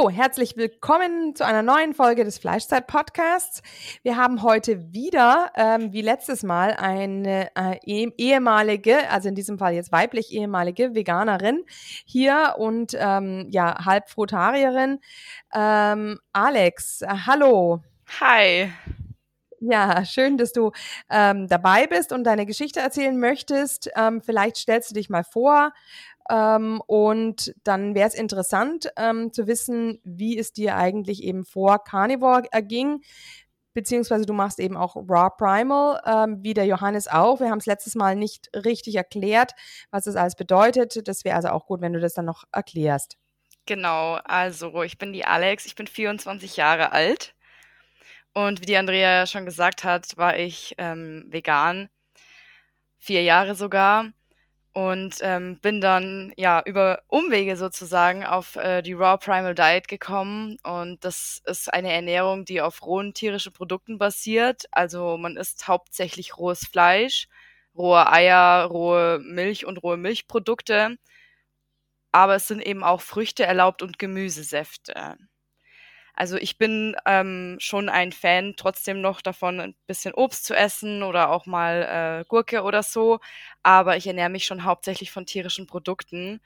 So, herzlich willkommen zu einer neuen Folge des Fleischzeit-Podcasts. Wir haben heute wieder, ähm, wie letztes Mal, eine äh, eh ehemalige, also in diesem Fall jetzt weiblich ehemalige Veganerin hier und ähm, ja, Halbfrutarierin. Ähm, Alex, äh, hallo. Hi. Ja, schön, dass du ähm, dabei bist und deine Geschichte erzählen möchtest. Ähm, vielleicht stellst du dich mal vor, ähm, und dann wäre es interessant ähm, zu wissen, wie es dir eigentlich eben vor Carnivore erging. Beziehungsweise du machst eben auch Raw Primal, ähm, wie der Johannes auch. Wir haben es letztes Mal nicht richtig erklärt, was das alles bedeutet. Das wäre also auch gut, wenn du das dann noch erklärst. Genau, also ich bin die Alex, ich bin 24 Jahre alt. Und wie die Andrea ja schon gesagt hat, war ich ähm, vegan, vier Jahre sogar und ähm, bin dann ja über Umwege sozusagen auf äh, die Raw Primal Diet gekommen und das ist eine Ernährung, die auf rohen tierischen Produkten basiert. Also man isst hauptsächlich rohes Fleisch, rohe Eier, rohe Milch und rohe Milchprodukte, aber es sind eben auch Früchte erlaubt und Gemüsesäfte. Also ich bin ähm, schon ein Fan trotzdem noch davon, ein bisschen Obst zu essen oder auch mal äh, Gurke oder so. Aber ich ernähre mich schon hauptsächlich von tierischen Produkten,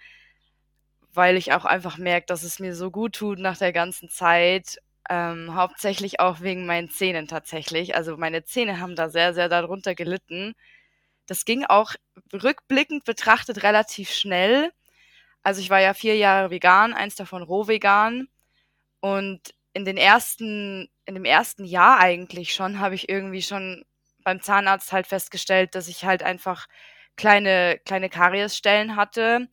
weil ich auch einfach merke, dass es mir so gut tut nach der ganzen Zeit. Ähm, hauptsächlich auch wegen meinen Zähnen tatsächlich. Also meine Zähne haben da sehr, sehr darunter gelitten. Das ging auch rückblickend betrachtet relativ schnell. Also ich war ja vier Jahre vegan, eins davon roh vegan. Und in den ersten, in dem ersten Jahr eigentlich schon, habe ich irgendwie schon beim Zahnarzt halt festgestellt, dass ich halt einfach kleine, kleine Kariesstellen hatte.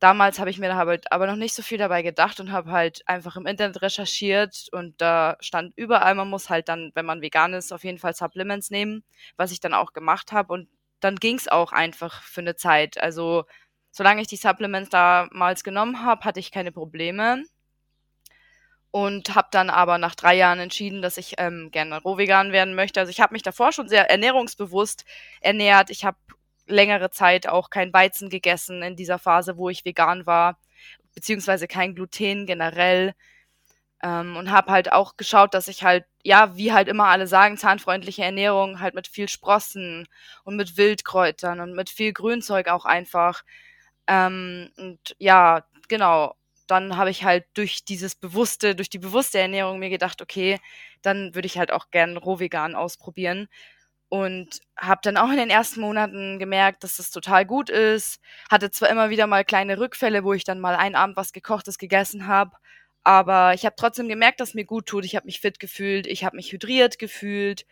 Damals habe ich mir da halt aber noch nicht so viel dabei gedacht und habe halt einfach im Internet recherchiert und da stand überall, man muss halt dann, wenn man vegan ist, auf jeden Fall Supplements nehmen, was ich dann auch gemacht habe und dann ging es auch einfach für eine Zeit. Also solange ich die Supplements damals genommen habe, hatte ich keine Probleme und habe dann aber nach drei Jahren entschieden, dass ich ähm, gerne rohvegan werden möchte. Also ich habe mich davor schon sehr ernährungsbewusst ernährt. Ich habe längere Zeit auch kein Weizen gegessen in dieser Phase, wo ich vegan war, beziehungsweise kein Gluten generell. Ähm, und habe halt auch geschaut, dass ich halt, ja, wie halt immer alle sagen, zahnfreundliche Ernährung, halt mit viel Sprossen und mit Wildkräutern und mit viel Grünzeug auch einfach. Ähm, und ja, genau dann habe ich halt durch dieses bewusste, durch die bewusste Ernährung mir gedacht, okay, dann würde ich halt auch gern rohvegan ausprobieren. Und habe dann auch in den ersten Monaten gemerkt, dass das total gut ist. Hatte zwar immer wieder mal kleine Rückfälle, wo ich dann mal einen Abend was gekochtes gegessen habe, aber ich habe trotzdem gemerkt, dass mir gut tut. Ich habe mich fit gefühlt, ich habe mich hydriert gefühlt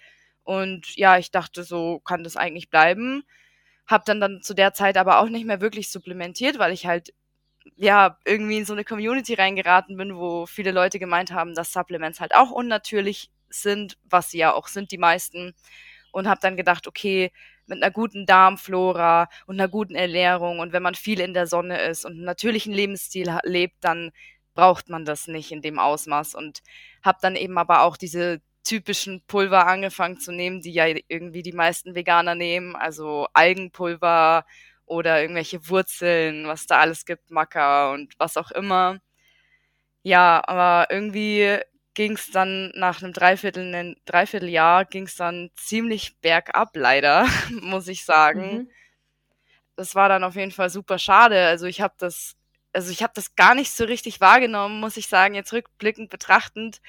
und ja, ich dachte, so kann das eigentlich bleiben. Hab dann dann zu der Zeit aber auch nicht mehr wirklich supplementiert, weil ich halt ja, irgendwie in so eine Community reingeraten bin, wo viele Leute gemeint haben, dass Supplements halt auch unnatürlich sind, was sie ja auch sind, die meisten. Und habe dann gedacht, okay, mit einer guten Darmflora und einer guten Ernährung und wenn man viel in der Sonne ist und einen natürlichen Lebensstil lebt, dann braucht man das nicht in dem Ausmaß und habe dann eben aber auch diese typischen Pulver angefangen zu nehmen, die ja irgendwie die meisten Veganer nehmen, also Algenpulver oder irgendwelche Wurzeln, was da alles gibt, Macker und was auch immer. Ja, aber irgendwie ging es dann nach einem Dreiviertel, einem Dreivierteljahr ging es dann ziemlich bergab, leider, muss ich sagen. Mhm. Das war dann auf jeden Fall super schade. Also ich habe das, also ich habe das gar nicht so richtig wahrgenommen, muss ich sagen. Jetzt rückblickend betrachtend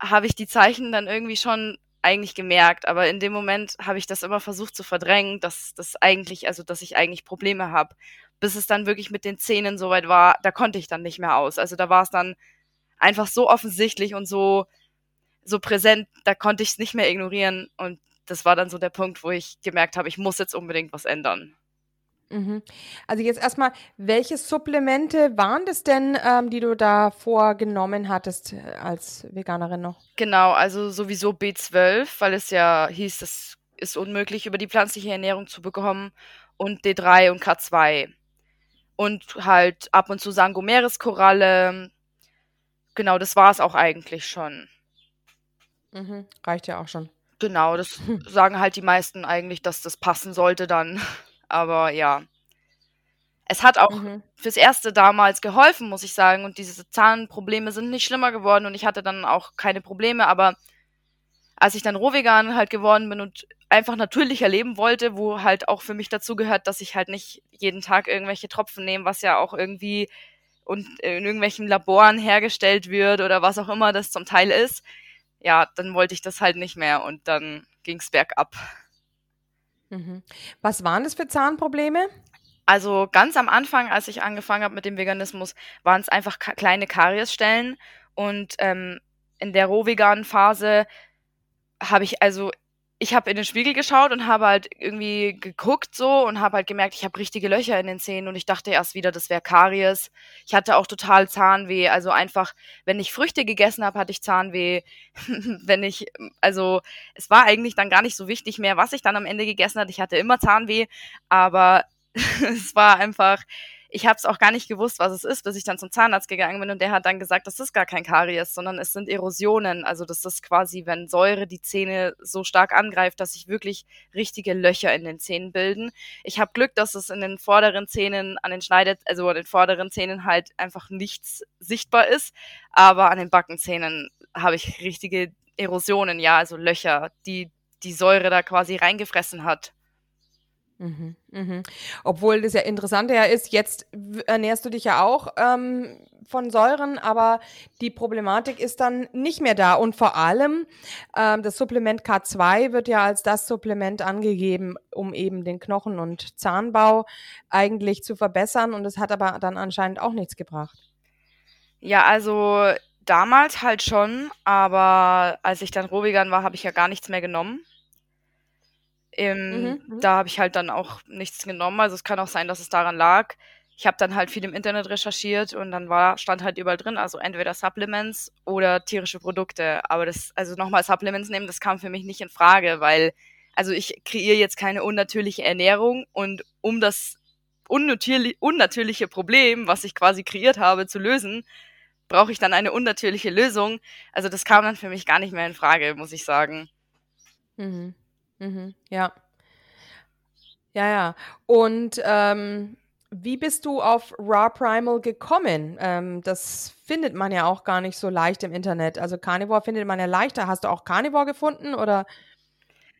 habe ich die Zeichen dann irgendwie schon eigentlich gemerkt, aber in dem Moment habe ich das immer versucht zu verdrängen, dass das eigentlich, also dass ich eigentlich Probleme habe. Bis es dann wirklich mit den Zähnen soweit war, da konnte ich dann nicht mehr aus. Also da war es dann einfach so offensichtlich und so, so präsent, da konnte ich es nicht mehr ignorieren. Und das war dann so der Punkt, wo ich gemerkt habe, ich muss jetzt unbedingt was ändern. Mhm. Also jetzt erstmal, welche Supplemente waren das denn, ähm, die du da vorgenommen hattest äh, als Veganerin noch? Genau, also sowieso B12, weil es ja hieß, das ist unmöglich über die pflanzliche Ernährung zu bekommen und D3 und K2. Und halt ab und zu Sangomeres-Koralle. Genau, das war es auch eigentlich schon. Mhm, reicht ja auch schon. Genau, das sagen halt die meisten eigentlich, dass das passen sollte dann. Aber ja. Es hat auch mhm. fürs Erste damals geholfen, muss ich sagen. Und diese Zahnprobleme sind nicht schlimmer geworden und ich hatte dann auch keine Probleme. Aber als ich dann Rohvegan halt geworden bin und einfach natürlicher leben wollte, wo halt auch für mich dazu gehört, dass ich halt nicht jeden Tag irgendwelche Tropfen nehme, was ja auch irgendwie und in irgendwelchen Laboren hergestellt wird oder was auch immer das zum Teil ist. Ja, dann wollte ich das halt nicht mehr und dann ging es bergab. Mhm. Was waren das für Zahnprobleme? Also ganz am Anfang, als ich angefangen habe mit dem Veganismus, waren es einfach kleine Kariesstellen und ähm, in der rohveganen Phase habe ich also ich habe in den Spiegel geschaut und habe halt irgendwie geguckt so und habe halt gemerkt, ich habe richtige Löcher in den Zähnen und ich dachte erst wieder, das wäre Karies. Ich hatte auch total Zahnweh, also einfach, wenn ich Früchte gegessen habe, hatte ich Zahnweh. wenn ich, also es war eigentlich dann gar nicht so wichtig mehr, was ich dann am Ende gegessen hatte. Ich hatte immer Zahnweh, aber es war einfach, ich habe es auch gar nicht gewusst, was es ist, bis ich dann zum Zahnarzt gegangen bin und der hat dann gesagt, das ist gar kein Karies, sondern es sind Erosionen. Also das ist quasi, wenn Säure die Zähne so stark angreift, dass sich wirklich richtige Löcher in den Zähnen bilden. Ich habe Glück, dass es in den vorderen Zähnen an den Schneidet, also an den vorderen Zähnen halt einfach nichts sichtbar ist, aber an den Backenzähnen habe ich richtige Erosionen, ja, also Löcher, die die Säure da quasi reingefressen hat. Mhm, mhm. Obwohl das ja interessante ja ist, jetzt ernährst du dich ja auch ähm, von Säuren, aber die Problematik ist dann nicht mehr da. Und vor allem ähm, das Supplement K2 wird ja als das Supplement angegeben, um eben den Knochen- und Zahnbau eigentlich zu verbessern. Und es hat aber dann anscheinend auch nichts gebracht. Ja, also damals halt schon, aber als ich dann Rohvegan war, habe ich ja gar nichts mehr genommen. Ähm, mhm, mhm, da habe ich halt dann auch nichts genommen. Also es kann auch sein, dass es daran lag. Ich habe dann halt viel im Internet recherchiert und dann war, stand halt überall drin, also entweder Supplements oder tierische Produkte. Aber das, also nochmal Supplements nehmen, das kam für mich nicht in Frage, weil, also ich kreiere jetzt keine unnatürliche Ernährung und um das unnatürli unnatürliche Problem, was ich quasi kreiert habe, zu lösen, brauche ich dann eine unnatürliche Lösung. Also das kam dann für mich gar nicht mehr in Frage, muss ich sagen. Mhm. Mhm, ja. Ja, ja. Und ähm, wie bist du auf Raw Primal gekommen? Ähm, das findet man ja auch gar nicht so leicht im Internet. Also Carnivore findet man ja leichter. Hast du auch Carnivore gefunden oder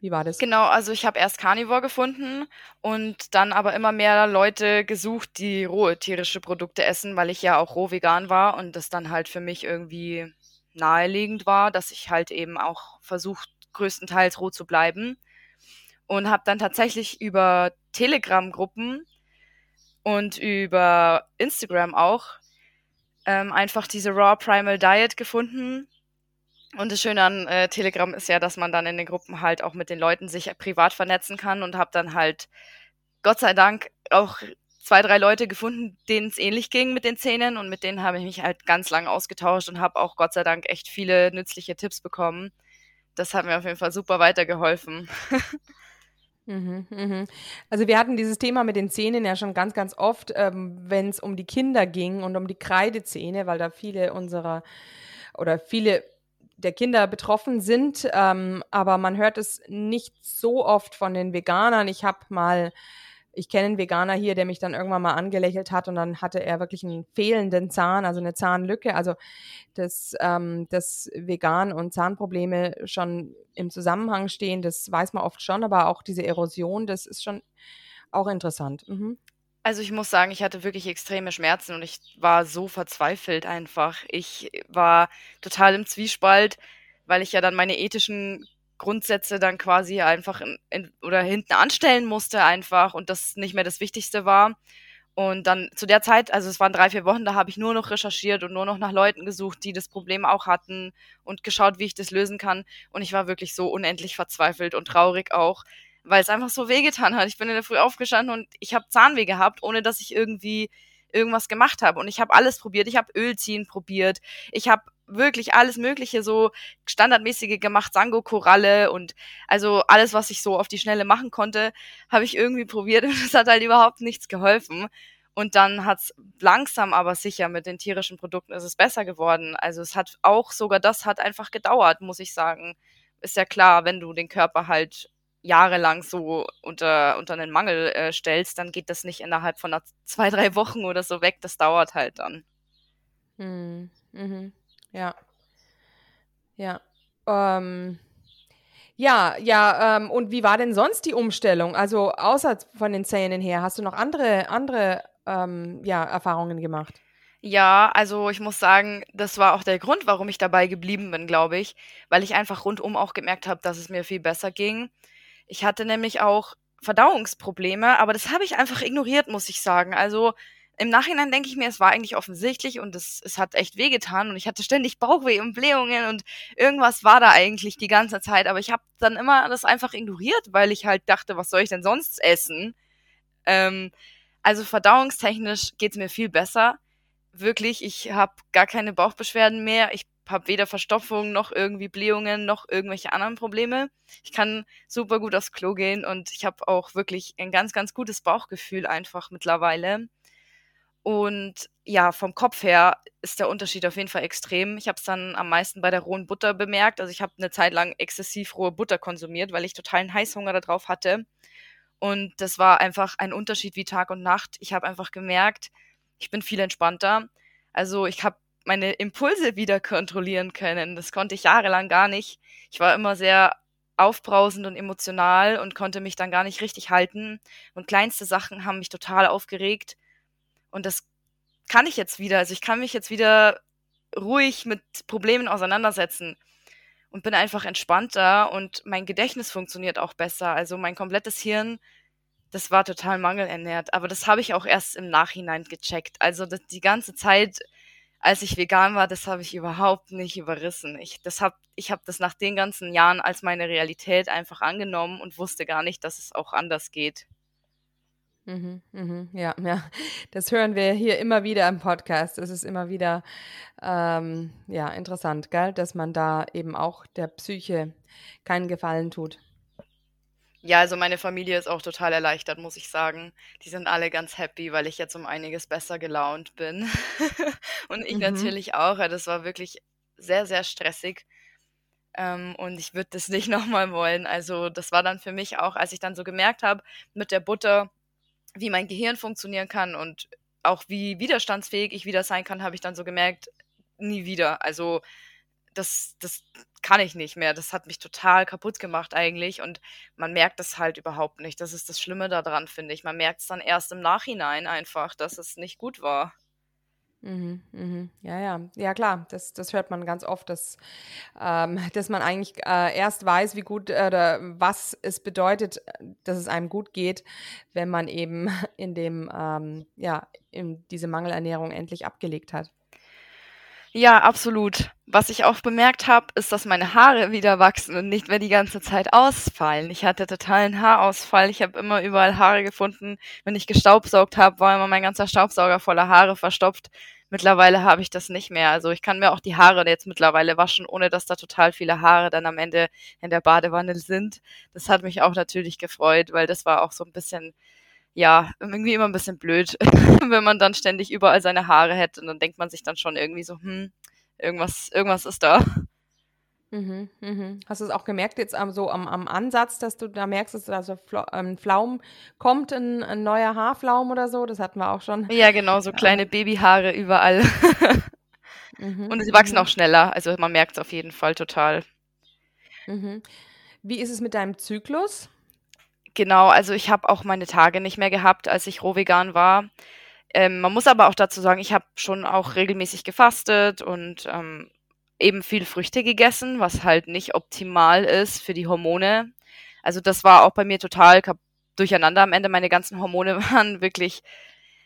wie war das? Genau, also ich habe erst Carnivore gefunden und dann aber immer mehr Leute gesucht, die rohe tierische Produkte essen, weil ich ja auch roh vegan war und das dann halt für mich irgendwie naheliegend war, dass ich halt eben auch versucht, größtenteils roh zu bleiben und habe dann tatsächlich über Telegram-Gruppen und über Instagram auch ähm, einfach diese Raw Primal Diet gefunden. Und das Schöne an äh, Telegram ist ja, dass man dann in den Gruppen halt auch mit den Leuten sich privat vernetzen kann und habe dann halt Gott sei Dank auch zwei, drei Leute gefunden, denen es ähnlich ging mit den Zähnen und mit denen habe ich mich halt ganz lange ausgetauscht und habe auch Gott sei Dank echt viele nützliche Tipps bekommen. Das hat mir auf jeden Fall super weitergeholfen. Mhm, mhm. Also wir hatten dieses Thema mit den Zähnen ja schon ganz, ganz oft, ähm, wenn es um die Kinder ging und um die Kreidezähne, weil da viele unserer oder viele der Kinder betroffen sind. Ähm, aber man hört es nicht so oft von den Veganern. Ich habe mal ich kenne einen Veganer hier, der mich dann irgendwann mal angelächelt hat und dann hatte er wirklich einen fehlenden Zahn, also eine Zahnlücke. Also dass, ähm, dass Vegan und Zahnprobleme schon im Zusammenhang stehen, das weiß man oft schon, aber auch diese Erosion, das ist schon auch interessant. Mhm. Also ich muss sagen, ich hatte wirklich extreme Schmerzen und ich war so verzweifelt einfach. Ich war total im Zwiespalt, weil ich ja dann meine ethischen Grundsätze dann quasi einfach in, in, oder hinten anstellen musste einfach und das nicht mehr das Wichtigste war. Und dann zu der Zeit, also es waren drei, vier Wochen, da habe ich nur noch recherchiert und nur noch nach Leuten gesucht, die das Problem auch hatten und geschaut, wie ich das lösen kann. Und ich war wirklich so unendlich verzweifelt und traurig auch, weil es einfach so wehgetan hat. Ich bin in der Früh aufgestanden und ich habe Zahnweh gehabt, ohne dass ich irgendwie irgendwas gemacht habe. Und ich habe alles probiert. Ich habe Ölziehen probiert. Ich habe wirklich alles Mögliche, so standardmäßige gemacht, Sango-Koralle und also alles, was ich so auf die Schnelle machen konnte, habe ich irgendwie probiert und es hat halt überhaupt nichts geholfen. Und dann hat's langsam aber sicher mit den tierischen Produkten ist es besser geworden. Also es hat auch sogar das hat einfach gedauert, muss ich sagen. Ist ja klar, wenn du den Körper halt jahrelang so unter, unter einen Mangel äh, stellst, dann geht das nicht innerhalb von zwei, drei Wochen oder so weg. Das dauert halt dann. Mhm. Mhm. Ja. Ja. Ähm. Ja, ja, ähm, und wie war denn sonst die Umstellung? Also außer von den Zähnen her, hast du noch andere, andere ähm, ja, Erfahrungen gemacht? Ja, also ich muss sagen, das war auch der Grund, warum ich dabei geblieben bin, glaube ich, weil ich einfach rundum auch gemerkt habe, dass es mir viel besser ging. Ich hatte nämlich auch Verdauungsprobleme, aber das habe ich einfach ignoriert, muss ich sagen. Also im Nachhinein denke ich mir, es war eigentlich offensichtlich und es, es hat echt wehgetan und ich hatte ständig Bauchweh und Blähungen und irgendwas war da eigentlich die ganze Zeit. Aber ich habe dann immer das einfach ignoriert, weil ich halt dachte, was soll ich denn sonst essen? Ähm, also verdauungstechnisch geht's mir viel besser. Wirklich, ich habe gar keine Bauchbeschwerden mehr. Ich habe weder Verstopfung noch irgendwie Blähungen noch irgendwelche anderen Probleme. Ich kann super gut aufs Klo gehen und ich habe auch wirklich ein ganz, ganz gutes Bauchgefühl einfach mittlerweile. Und ja, vom Kopf her ist der Unterschied auf jeden Fall extrem. Ich habe es dann am meisten bei der rohen Butter bemerkt. Also ich habe eine Zeit lang exzessiv rohe Butter konsumiert, weil ich totalen Heißhunger darauf hatte. Und das war einfach ein Unterschied wie Tag und Nacht. Ich habe einfach gemerkt, ich bin viel entspannter. Also ich habe meine Impulse wieder kontrollieren können. Das konnte ich jahrelang gar nicht. Ich war immer sehr aufbrausend und emotional und konnte mich dann gar nicht richtig halten. Und kleinste Sachen haben mich total aufgeregt. Und das kann ich jetzt wieder. Also ich kann mich jetzt wieder ruhig mit Problemen auseinandersetzen und bin einfach entspannter und mein Gedächtnis funktioniert auch besser. Also mein komplettes Hirn, das war total mangelernährt. Aber das habe ich auch erst im Nachhinein gecheckt. Also das, die ganze Zeit, als ich vegan war, das habe ich überhaupt nicht überrissen. Ich, das ich habe das nach den ganzen Jahren als meine Realität einfach angenommen und wusste gar nicht, dass es auch anders geht. Mhm, mhm, ja, ja, das hören wir hier immer wieder im Podcast. Es ist immer wieder ähm, ja, interessant, gell? dass man da eben auch der Psyche keinen Gefallen tut. Ja, also meine Familie ist auch total erleichtert, muss ich sagen. Die sind alle ganz happy, weil ich jetzt um einiges besser gelaunt bin. und ich mhm. natürlich auch. Das war wirklich sehr, sehr stressig. Ähm, und ich würde das nicht nochmal wollen. Also das war dann für mich auch, als ich dann so gemerkt habe, mit der Butter, wie mein Gehirn funktionieren kann und auch wie widerstandsfähig ich wieder sein kann, habe ich dann so gemerkt, nie wieder. Also das, das kann ich nicht mehr. Das hat mich total kaputt gemacht eigentlich und man merkt es halt überhaupt nicht. Das ist das Schlimme daran, finde ich. Man merkt es dann erst im Nachhinein einfach, dass es nicht gut war. Mhm, mhm. Ja, ja, ja klar, das, das hört man ganz oft, dass, ähm, dass man eigentlich äh, erst weiß, wie gut äh, oder was es bedeutet, dass es einem gut geht, wenn man eben in dem, ähm, ja, in diese Mangelernährung endlich abgelegt hat. Ja, absolut. Was ich auch bemerkt habe, ist, dass meine Haare wieder wachsen und nicht mehr die ganze Zeit ausfallen. Ich hatte totalen Haarausfall. Ich habe immer überall Haare gefunden. Wenn ich gestaubsaugt habe, war immer mein ganzer Staubsauger voller Haare verstopft. Mittlerweile habe ich das nicht mehr. Also ich kann mir auch die Haare jetzt mittlerweile waschen, ohne dass da total viele Haare dann am Ende in der Badewanne sind. Das hat mich auch natürlich gefreut, weil das war auch so ein bisschen ja, irgendwie immer ein bisschen blöd, wenn man dann ständig überall seine Haare hätte und dann denkt man sich dann schon irgendwie so, hm, irgendwas, irgendwas ist da. Mhm, mhm. Hast du es auch gemerkt jetzt am, so am, am Ansatz, dass du da merkst, dass da so ein ähm, Flaum kommt, ein, ein, neuer Haarflaum oder so? Das hatten wir auch schon. Ja, genau, so kleine Babyhaare überall. mhm, Und sie wachsen mhm. auch schneller, also man merkt es auf jeden Fall total. Mhm. Wie ist es mit deinem Zyklus? Genau, also ich habe auch meine Tage nicht mehr gehabt, als ich roh vegan war. Ähm, man muss aber auch dazu sagen, ich habe schon auch regelmäßig gefastet und ähm, eben viel Früchte gegessen, was halt nicht optimal ist für die Hormone. Also das war auch bei mir total durcheinander am Ende. Meine ganzen Hormone waren wirklich,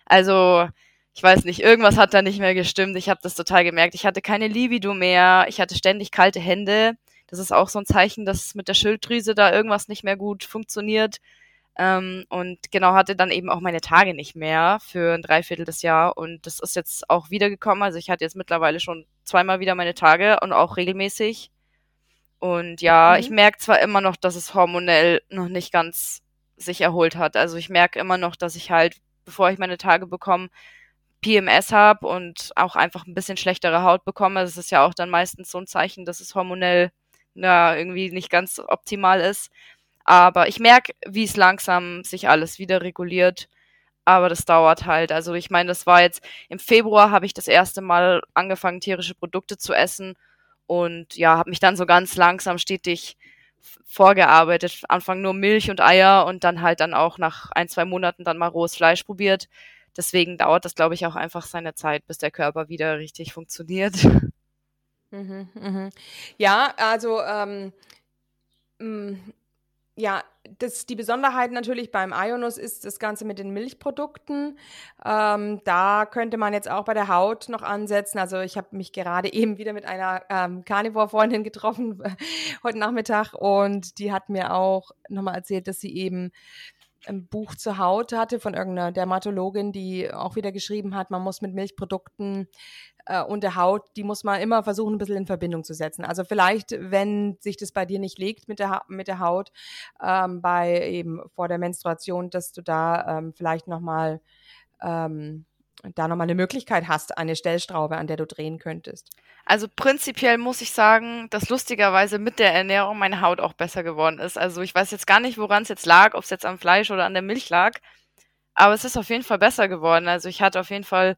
also ich weiß nicht, irgendwas hat da nicht mehr gestimmt. Ich habe das total gemerkt. Ich hatte keine Libido mehr. Ich hatte ständig kalte Hände. Das ist auch so ein Zeichen, dass mit der Schilddrüse da irgendwas nicht mehr gut funktioniert. Ähm, und genau hatte dann eben auch meine Tage nicht mehr für ein Dreiviertel des Jahr. Und das ist jetzt auch wiedergekommen. Also ich hatte jetzt mittlerweile schon zweimal wieder meine Tage und auch regelmäßig. Und ja, mhm. ich merke zwar immer noch, dass es hormonell noch nicht ganz sich erholt hat. Also ich merke immer noch, dass ich halt, bevor ich meine Tage bekomme, PMS habe und auch einfach ein bisschen schlechtere Haut bekomme. Das ist ja auch dann meistens so ein Zeichen, dass es hormonell ja, irgendwie nicht ganz optimal ist. Aber ich merke, wie es langsam sich alles wieder reguliert. Aber das dauert halt. Also ich meine, das war jetzt im Februar habe ich das erste Mal angefangen, tierische Produkte zu essen. Und ja, habe mich dann so ganz langsam stetig vorgearbeitet. Anfang nur Milch und Eier und dann halt dann auch nach ein, zwei Monaten dann mal rohes Fleisch probiert. Deswegen dauert das, glaube ich, auch einfach seine Zeit, bis der Körper wieder richtig funktioniert. Mhm, mhm. Ja, also ähm, mm, ja, das, die Besonderheit natürlich beim Ionus ist das Ganze mit den Milchprodukten. Ähm, da könnte man jetzt auch bei der Haut noch ansetzen. Also ich habe mich gerade eben wieder mit einer ähm, Carnivore-Freundin getroffen heute Nachmittag und die hat mir auch nochmal erzählt, dass sie eben ein Buch zur Haut hatte von irgendeiner Dermatologin, die auch wieder geschrieben hat, man muss mit Milchprodukten äh, und der Haut, die muss man immer versuchen, ein bisschen in Verbindung zu setzen. Also vielleicht, wenn sich das bei dir nicht legt mit der, mit der Haut, ähm, bei eben vor der Menstruation, dass du da ähm, vielleicht nochmal ähm, da nochmal eine Möglichkeit hast, eine Stellstraube, an der du drehen könntest. Also prinzipiell muss ich sagen, dass lustigerweise mit der Ernährung meine Haut auch besser geworden ist. Also ich weiß jetzt gar nicht, woran es jetzt lag, ob es jetzt am Fleisch oder an der Milch lag. Aber es ist auf jeden Fall besser geworden. Also ich hatte auf jeden Fall,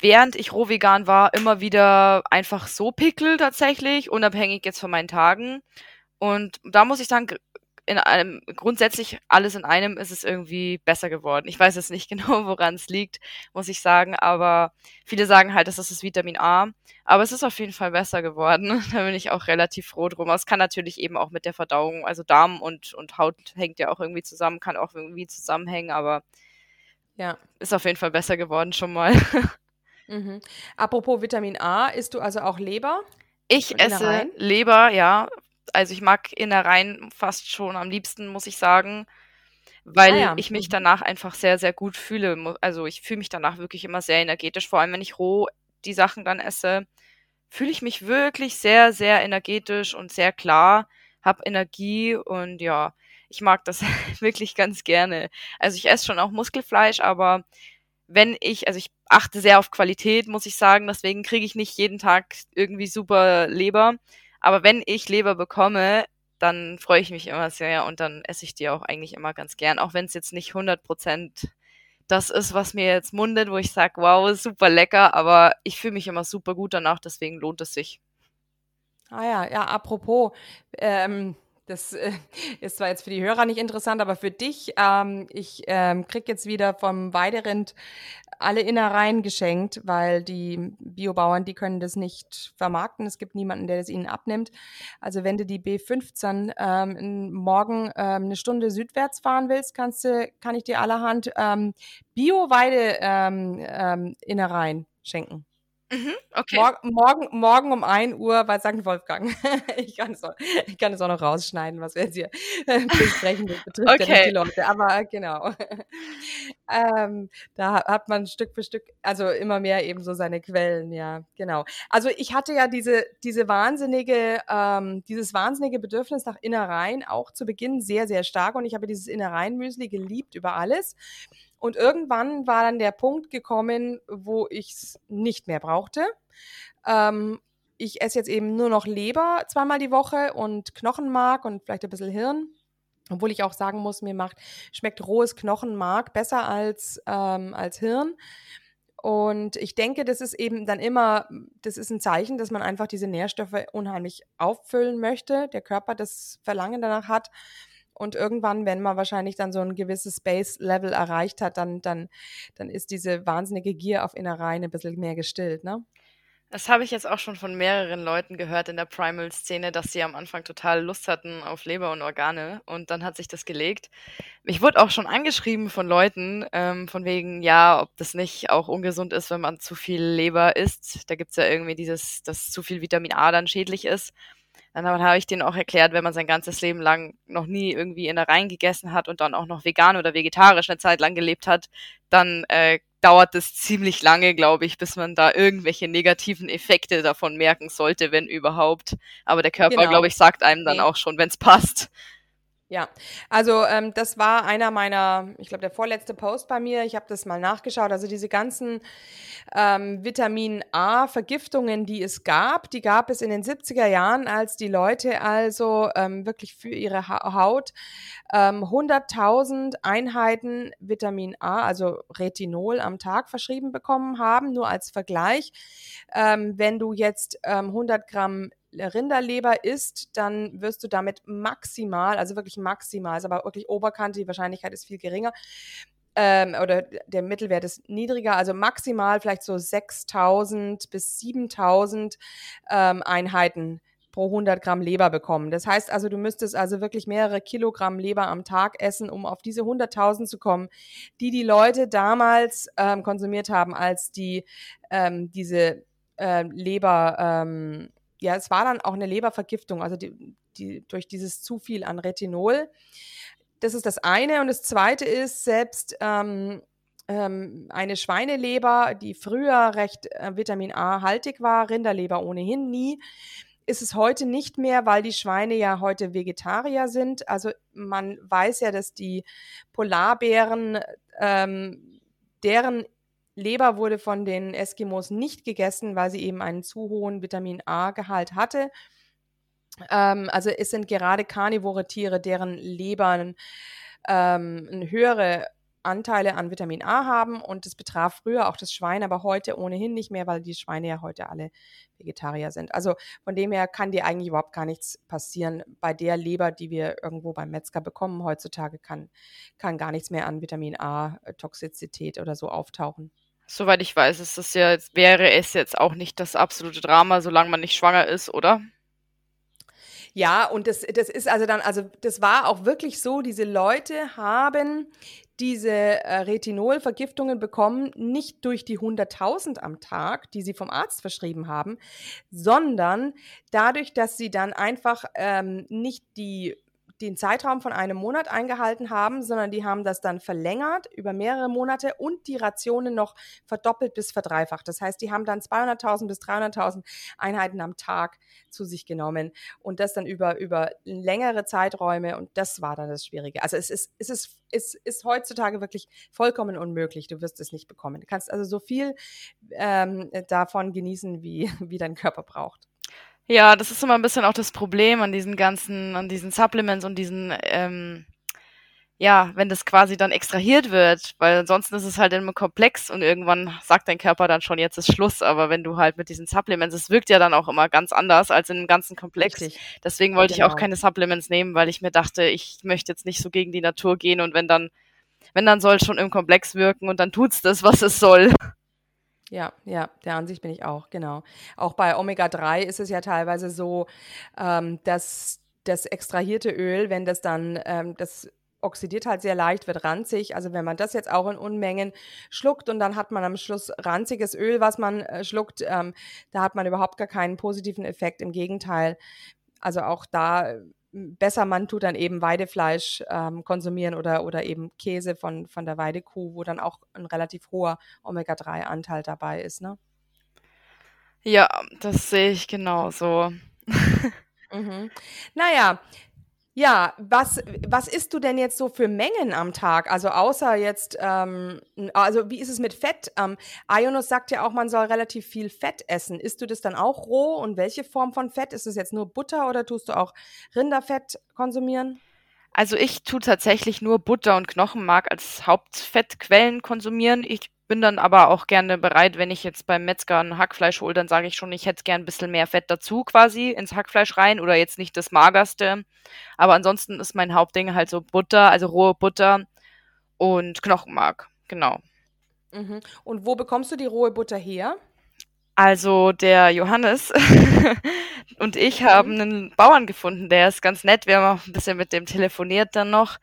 während ich roh vegan war, immer wieder einfach so Pickel tatsächlich, unabhängig jetzt von meinen Tagen. Und da muss ich sagen, in einem, grundsätzlich alles in einem ist es irgendwie besser geworden. Ich weiß jetzt nicht genau, woran es liegt, muss ich sagen, aber viele sagen halt, das ist das Vitamin A. Aber es ist auf jeden Fall besser geworden. da bin ich auch relativ froh drum. Es kann natürlich eben auch mit der Verdauung, also Darm und, und Haut hängt ja auch irgendwie zusammen, kann auch irgendwie zusammenhängen, aber ja, ist auf jeden Fall besser geworden schon mal. mhm. Apropos Vitamin A, isst du also auch Leber? Ich esse Leber, ja, also ich mag Innereien fast schon am liebsten, muss ich sagen, weil ah ja. ich mich mhm. danach einfach sehr, sehr gut fühle. Also ich fühle mich danach wirklich immer sehr energetisch, vor allem wenn ich roh die Sachen dann esse, fühle ich mich wirklich sehr, sehr energetisch und sehr klar, habe Energie und ja, ich mag das wirklich ganz gerne. Also ich esse schon auch Muskelfleisch, aber wenn ich, also ich achte sehr auf Qualität, muss ich sagen, deswegen kriege ich nicht jeden Tag irgendwie super Leber. Aber wenn ich Leber bekomme, dann freue ich mich immer sehr und dann esse ich die auch eigentlich immer ganz gern, auch wenn es jetzt nicht 100 Prozent das ist, was mir jetzt mundet, wo ich sage, wow, super lecker, aber ich fühle mich immer super gut danach, deswegen lohnt es sich. Ah ja, ja, apropos, ähm, das äh, ist zwar jetzt für die Hörer nicht interessant, aber für dich, ähm, ich ähm, krieg jetzt wieder vom Weiderind alle Innereien geschenkt, weil die Biobauern, die können das nicht vermarkten. Es gibt niemanden, der das ihnen abnimmt. Also wenn du die B15 ähm, morgen ähm, eine Stunde südwärts fahren willst, kannst du, kann ich dir allerhand ähm, Bio-Weide ähm, ähm, schenken. Mhm, okay. Mor morgen, morgen um 1 Uhr bei St. Wolfgang. ich, kann es auch, ich kann es auch noch rausschneiden, was wir jetzt hier besprechen. Das betrifft okay. ja nicht die Leute. Aber äh, genau. ähm, da hat man Stück für Stück, also immer mehr eben so seine Quellen, ja, genau. Also ich hatte ja diese, diese wahnsinnige, ähm, dieses wahnsinnige Bedürfnis nach Innereien auch zu Beginn sehr, sehr stark. Und ich habe dieses Innereien-Müsli geliebt über alles. Und irgendwann war dann der Punkt gekommen, wo ich es nicht mehr brauchte. Ähm, ich esse jetzt eben nur noch Leber zweimal die Woche und Knochenmark und vielleicht ein bisschen Hirn. Obwohl ich auch sagen muss, mir macht, schmeckt rohes Knochenmark besser als, ähm, als Hirn. Und ich denke, das ist eben dann immer, das ist ein Zeichen, dass man einfach diese Nährstoffe unheimlich auffüllen möchte, der Körper das Verlangen danach hat. Und irgendwann, wenn man wahrscheinlich dann so ein gewisses Space-Level erreicht hat, dann, dann, dann ist diese wahnsinnige Gier auf Innereien ein bisschen mehr gestillt, ne? Das habe ich jetzt auch schon von mehreren Leuten gehört in der Primal-Szene, dass sie am Anfang total Lust hatten auf Leber und Organe und dann hat sich das gelegt. Ich wurde auch schon angeschrieben von Leuten, ähm, von wegen, ja, ob das nicht auch ungesund ist, wenn man zu viel Leber isst. Da gibt es ja irgendwie dieses, dass zu viel Vitamin A dann schädlich ist. Dann habe ich denen auch erklärt, wenn man sein ganzes Leben lang noch nie irgendwie in der Reihen gegessen hat und dann auch noch vegan oder vegetarisch eine Zeit lang gelebt hat, dann äh, dauert es ziemlich lange, glaube ich, bis man da irgendwelche negativen Effekte davon merken sollte, wenn überhaupt. Aber der Körper, Genau. glaube ich, sagt einem dann Nee. auch schon, wenn es passt. Ja, also ähm, das war einer meiner, ich glaube, der vorletzte Post bei mir. Ich habe das mal nachgeschaut. Also diese ganzen ähm, Vitamin A-Vergiftungen, die es gab, die gab es in den 70er Jahren, als die Leute also ähm, wirklich für ihre ha Haut ähm, 100.000 Einheiten Vitamin A, also Retinol am Tag verschrieben bekommen haben. Nur als Vergleich, ähm, wenn du jetzt ähm, 100 Gramm Rinderleber isst, dann wirst du damit maximal, also wirklich maximal, ist aber wirklich Oberkante, die Wahrscheinlichkeit ist viel geringer, ähm, oder der Mittelwert ist niedriger, also maximal vielleicht so 6000 bis 7000 ähm, Einheiten pro 100 Gramm Leber bekommen. Das heißt also, du müsstest also wirklich mehrere Kilogramm Leber am Tag essen, um auf diese 100.000 zu kommen, die die Leute damals ähm, konsumiert haben, als die ähm, diese äh, Leber, ähm, ja, es war dann auch eine Lebervergiftung, also die, die durch dieses zu viel an Retinol. Das ist das eine. Und das zweite ist, selbst ähm, ähm, eine Schweineleber, die früher recht äh, Vitamin A-haltig war, Rinderleber ohnehin nie, ist es heute nicht mehr, weil die Schweine ja heute Vegetarier sind. Also man weiß ja, dass die Polarbären, ähm, deren Leber wurde von den Eskimos nicht gegessen, weil sie eben einen zu hohen Vitamin A-Gehalt hatte. Ähm, also es sind gerade karnivore Tiere, deren Lebern ähm, eine höhere Anteile an Vitamin A haben und das betraf früher auch das Schwein, aber heute ohnehin nicht mehr, weil die Schweine ja heute alle Vegetarier sind. Also von dem her kann dir eigentlich überhaupt gar nichts passieren. Bei der Leber, die wir irgendwo beim Metzger bekommen heutzutage, kann, kann gar nichts mehr an Vitamin A-Toxizität oder so auftauchen. Soweit ich weiß, ist das ja, wäre es jetzt auch nicht das absolute Drama, solange man nicht schwanger ist, oder? Ja, und das, das ist also dann, also das war auch wirklich so, diese Leute haben diese äh, Retinolvergiftungen bekommen, nicht durch die 100.000 am Tag, die sie vom Arzt verschrieben haben, sondern dadurch, dass sie dann einfach ähm, nicht die den Zeitraum von einem Monat eingehalten haben, sondern die haben das dann verlängert über mehrere Monate und die Rationen noch verdoppelt bis verdreifacht. Das heißt, die haben dann 200.000 bis 300.000 Einheiten am Tag zu sich genommen und das dann über, über längere Zeiträume und das war dann das Schwierige. Also es ist, es ist, es ist heutzutage wirklich vollkommen unmöglich. Du wirst es nicht bekommen. Du kannst also so viel ähm, davon genießen, wie, wie dein Körper braucht. Ja, das ist immer ein bisschen auch das Problem an diesen ganzen, an diesen Supplements und diesen, ähm, ja, wenn das quasi dann extrahiert wird, weil ansonsten ist es halt immer komplex und irgendwann sagt dein Körper dann schon, jetzt ist Schluss. Aber wenn du halt mit diesen Supplements, es wirkt ja dann auch immer ganz anders als in einem ganzen Komplex. Richtig. Deswegen wollte ich auch Genau. keine Supplements nehmen, weil ich mir dachte, ich möchte jetzt nicht so gegen die Natur gehen und wenn dann, wenn dann soll es schon im Komplex wirken und dann tut's das, was es soll. Ja, ja, der Ansicht bin ich auch, genau. Auch bei Omega-3 ist es ja teilweise so, ähm, dass das extrahierte Öl, wenn das dann, ähm, das oxidiert halt sehr leicht, wird ranzig. Also wenn man das jetzt auch in Unmengen schluckt und dann hat man am Schluss ranziges Öl, was man äh, schluckt, ähm, da hat man überhaupt gar keinen positiven Effekt. Im Gegenteil, also auch da besser man tut dann eben Weidefleisch ähm, konsumieren oder, oder eben Käse von, von der Weidekuh, wo dann auch ein relativ hoher Omega-3-Anteil dabei ist. Ne? Ja, das sehe ich genauso. Mhm. Naja, ja, was, was isst du denn jetzt so für Mengen am Tag? Also außer jetzt, ähm, also wie ist es mit Fett? Ähm, Ionos sagt ja auch, man soll relativ viel Fett essen. Isst du das dann auch roh und welche Form von Fett? Ist es jetzt nur Butter oder tust du auch Rinderfett konsumieren? Also ich tue tatsächlich nur Butter und Knochenmark als Hauptfettquellen konsumieren. Ich bin dann aber auch gerne bereit, wenn ich jetzt beim Metzger ein Hackfleisch hole, dann sage ich schon, ich hätte gern ein bisschen mehr Fett dazu quasi ins Hackfleisch rein oder jetzt nicht das magerste. Aber ansonsten ist mein Hauptding halt so Butter, also rohe Butter und Knochenmark. Genau. Mhm. Und wo bekommst du die rohe Butter her? Also der Johannes und ich haben einen Bauern gefunden, der ist ganz nett. Wir haben auch ein bisschen mit dem telefoniert dann noch.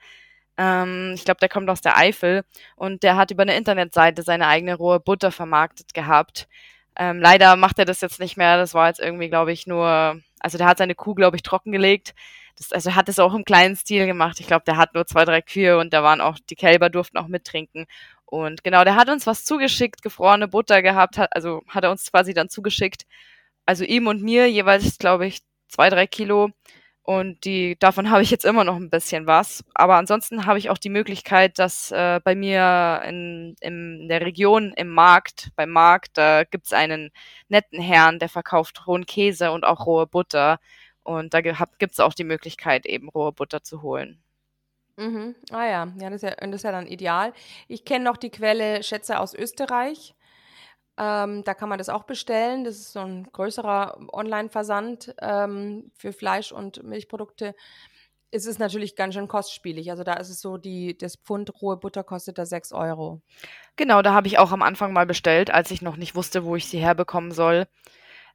Ähm, ich glaube, der kommt aus der Eifel und der hat über eine Internetseite seine eigene rohe Butter vermarktet gehabt. Ähm, leider macht er das jetzt nicht mehr. Das war jetzt irgendwie, glaube ich, nur, also der hat seine Kuh, glaube ich, trockengelegt. Das, also hat es auch im kleinen Stil gemacht. Ich glaube, der hat nur zwei, drei Kühe und da waren auch, die Kälber durften auch mittrinken. Und genau, der hat uns was zugeschickt, gefrorene Butter gehabt, hat, also hat er uns quasi dann zugeschickt. Also ihm und mir jeweils, glaube ich, zwei, drei Kilo. Und die, davon habe ich jetzt immer noch ein bisschen was. Aber ansonsten habe ich auch die Möglichkeit, dass äh, bei mir in, in der Region im Markt, beim Markt, da gibt's einen netten Herrn, der verkauft rohen Käse und auch rohe Butter. Und da gibt's auch die Möglichkeit, eben rohe Butter zu holen. Mhm. Ah ja, ja, das ist ja, das ist ja dann ideal. Ich kenne noch die Quelle Schätze aus Österreich. Ähm, da kann man das auch bestellen. Das ist so ein größerer Online-Versand ähm, für Fleisch und Milchprodukte. Es ist natürlich ganz schön kostspielig. Also da ist es so, die, das Pfund rohe Butter kostet da 6 Euro. Genau, da habe ich auch am Anfang mal bestellt, als ich noch nicht wusste, wo ich sie herbekommen soll.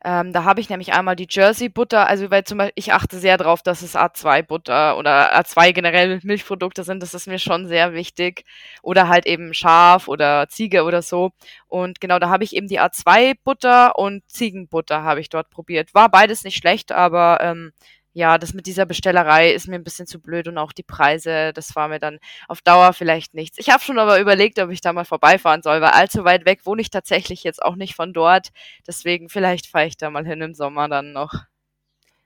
Ähm, da habe ich nämlich einmal die Jersey-Butter, also weil zum Beispiel, ich achte sehr darauf, dass es A2-Butter oder A2 generell Milchprodukte sind, das ist mir schon sehr wichtig. Oder halt eben Schaf oder Ziege oder so. Und genau, da habe ich eben die A2-Butter und Ziegenbutter habe ich dort probiert. War beides nicht schlecht, aber ähm, ja, das mit dieser Bestellerei ist mir ein bisschen zu blöd und auch die Preise, das war mir dann auf Dauer vielleicht nichts. Ich habe schon aber überlegt, ob ich da mal vorbeifahren soll, weil allzu weit weg wohne ich tatsächlich jetzt auch nicht von dort. Deswegen vielleicht fahre ich da mal hin im Sommer dann noch.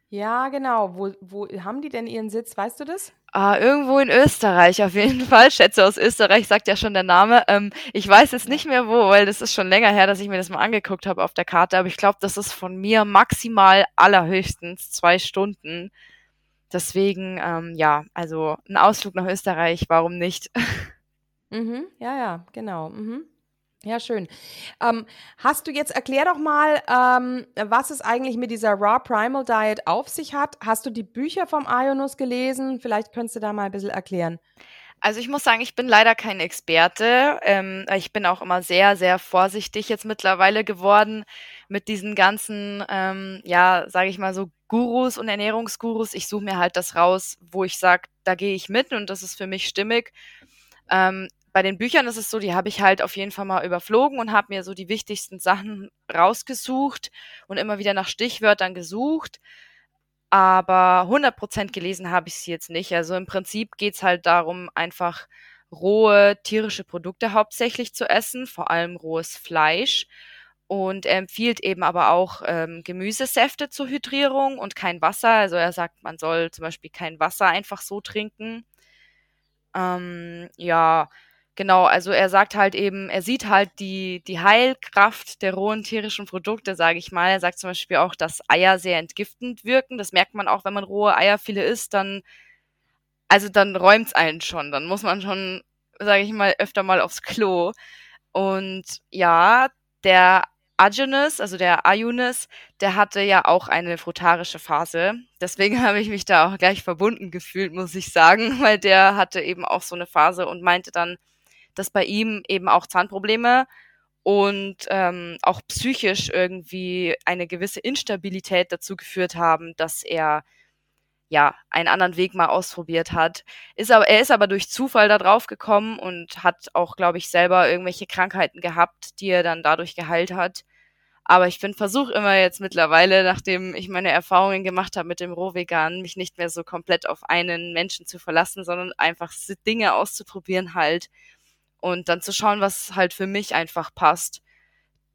Ja, genau. Wo, wo haben die denn ihren Sitz? Weißt du das? Ah, irgendwo in Österreich auf jeden Fall. Schätze aus Österreich, sagt ja schon der Name. Ähm, ich weiß jetzt nicht mehr wo, weil das ist schon länger her, dass ich mir das mal angeguckt habe auf der Karte. Aber ich glaube, das ist von mir maximal allerhöchstens zwei Stunden. Deswegen, ähm, ja, also ein Ausflug nach Österreich, warum nicht? Mhm, ja, ja, genau. Mhm. Ja, schön. Ähm, hast du jetzt, erklär doch mal, ähm, was es eigentlich mit dieser Raw Primal Diet auf sich hat. Hast du die Bücher vom Ionus gelesen? Vielleicht könntest du da mal ein bisschen erklären. Also ich muss sagen, ich bin leider kein Experte. Ähm, ich bin auch immer sehr, sehr vorsichtig jetzt mittlerweile geworden mit diesen ganzen, ähm, ja, sage ich mal so Gurus und Ernährungsgurus. Ich suche mir halt das raus, wo ich sage, da gehe ich mit und das ist für mich stimmig. Ähm, bei den Büchern ist es so, die habe ich halt auf jeden Fall mal überflogen und habe mir so die wichtigsten Sachen rausgesucht und immer wieder nach Stichwörtern gesucht. Aber 100% gelesen habe ich sie jetzt nicht. Also im Prinzip geht es halt darum, einfach rohe tierische Produkte hauptsächlich zu essen, vor allem rohes Fleisch. Und er empfiehlt eben aber auch ähm, Gemüsesäfte zur Hydrierung und kein Wasser. Also er sagt, man soll zum Beispiel kein Wasser einfach so trinken. Ähm, ja, Genau, also er sagt halt eben, er sieht halt die, die Heilkraft der rohen tierischen Produkte, sage ich mal. Er sagt zum Beispiel auch, dass Eier sehr entgiftend wirken. Das merkt man auch, wenn man rohe Eierfiele isst, dann, also dann räumt's einen schon. Dann muss man schon, sage ich mal, öfter mal aufs Klo. Und ja, der Agenus, also der Ayunis, der hatte ja auch eine frutarische Phase. Deswegen habe ich mich da auch gleich verbunden gefühlt, muss ich sagen, weil der hatte eben auch so eine Phase und meinte dann, dass bei ihm eben auch Zahnprobleme und ähm, auch psychisch irgendwie eine gewisse Instabilität dazu geführt haben, dass er ja einen anderen Weg mal ausprobiert hat. Ist aber er ist aber durch Zufall da drauf gekommen und hat auch, glaube ich, selber irgendwelche Krankheiten gehabt, die er dann dadurch geheilt hat. Aber ich bin versuche immer jetzt mittlerweile, nachdem ich meine Erfahrungen gemacht habe mit dem Rohvegan, mich nicht mehr so komplett auf einen Menschen zu verlassen, sondern einfach Dinge auszuprobieren halt und dann zu schauen, was halt für mich einfach passt.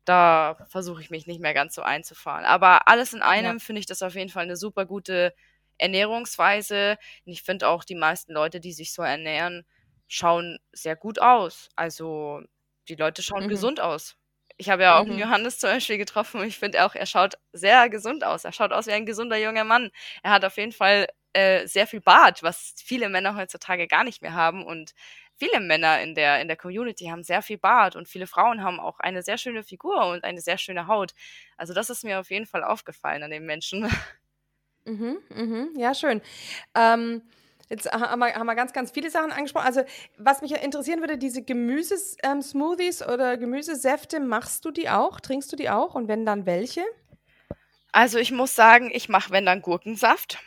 Da versuche ich mich nicht mehr ganz so einzufahren. Aber alles in einem ja. finde ich das auf jeden Fall eine super gute Ernährungsweise. Und ich finde auch, die meisten Leute, die sich so ernähren, schauen sehr gut aus. Also die Leute schauen mhm. gesund aus. Ich habe ja auch mhm. Johannes zum Beispiel getroffen und ich finde auch, er schaut sehr gesund aus. Er schaut aus wie ein gesunder junger Mann. Er hat auf jeden Fall äh, sehr viel Bart, was viele Männer heutzutage gar nicht mehr haben. Und viele Männer in der, in der Community haben sehr viel Bart und viele Frauen haben auch eine sehr schöne Figur und eine sehr schöne Haut. Also das ist mir auf jeden Fall aufgefallen an den Menschen. Mhm, mhm, ja, schön. Ähm, jetzt haben wir, haben wir ganz, ganz viele Sachen angesprochen. Also, was mich interessieren würde, diese Gemüsesmoothies ähm, oder Gemüsesäfte, machst du die auch? Trinkst du die auch? Und wenn dann welche? Also, ich muss sagen, ich mache, wenn dann Gurkensaft.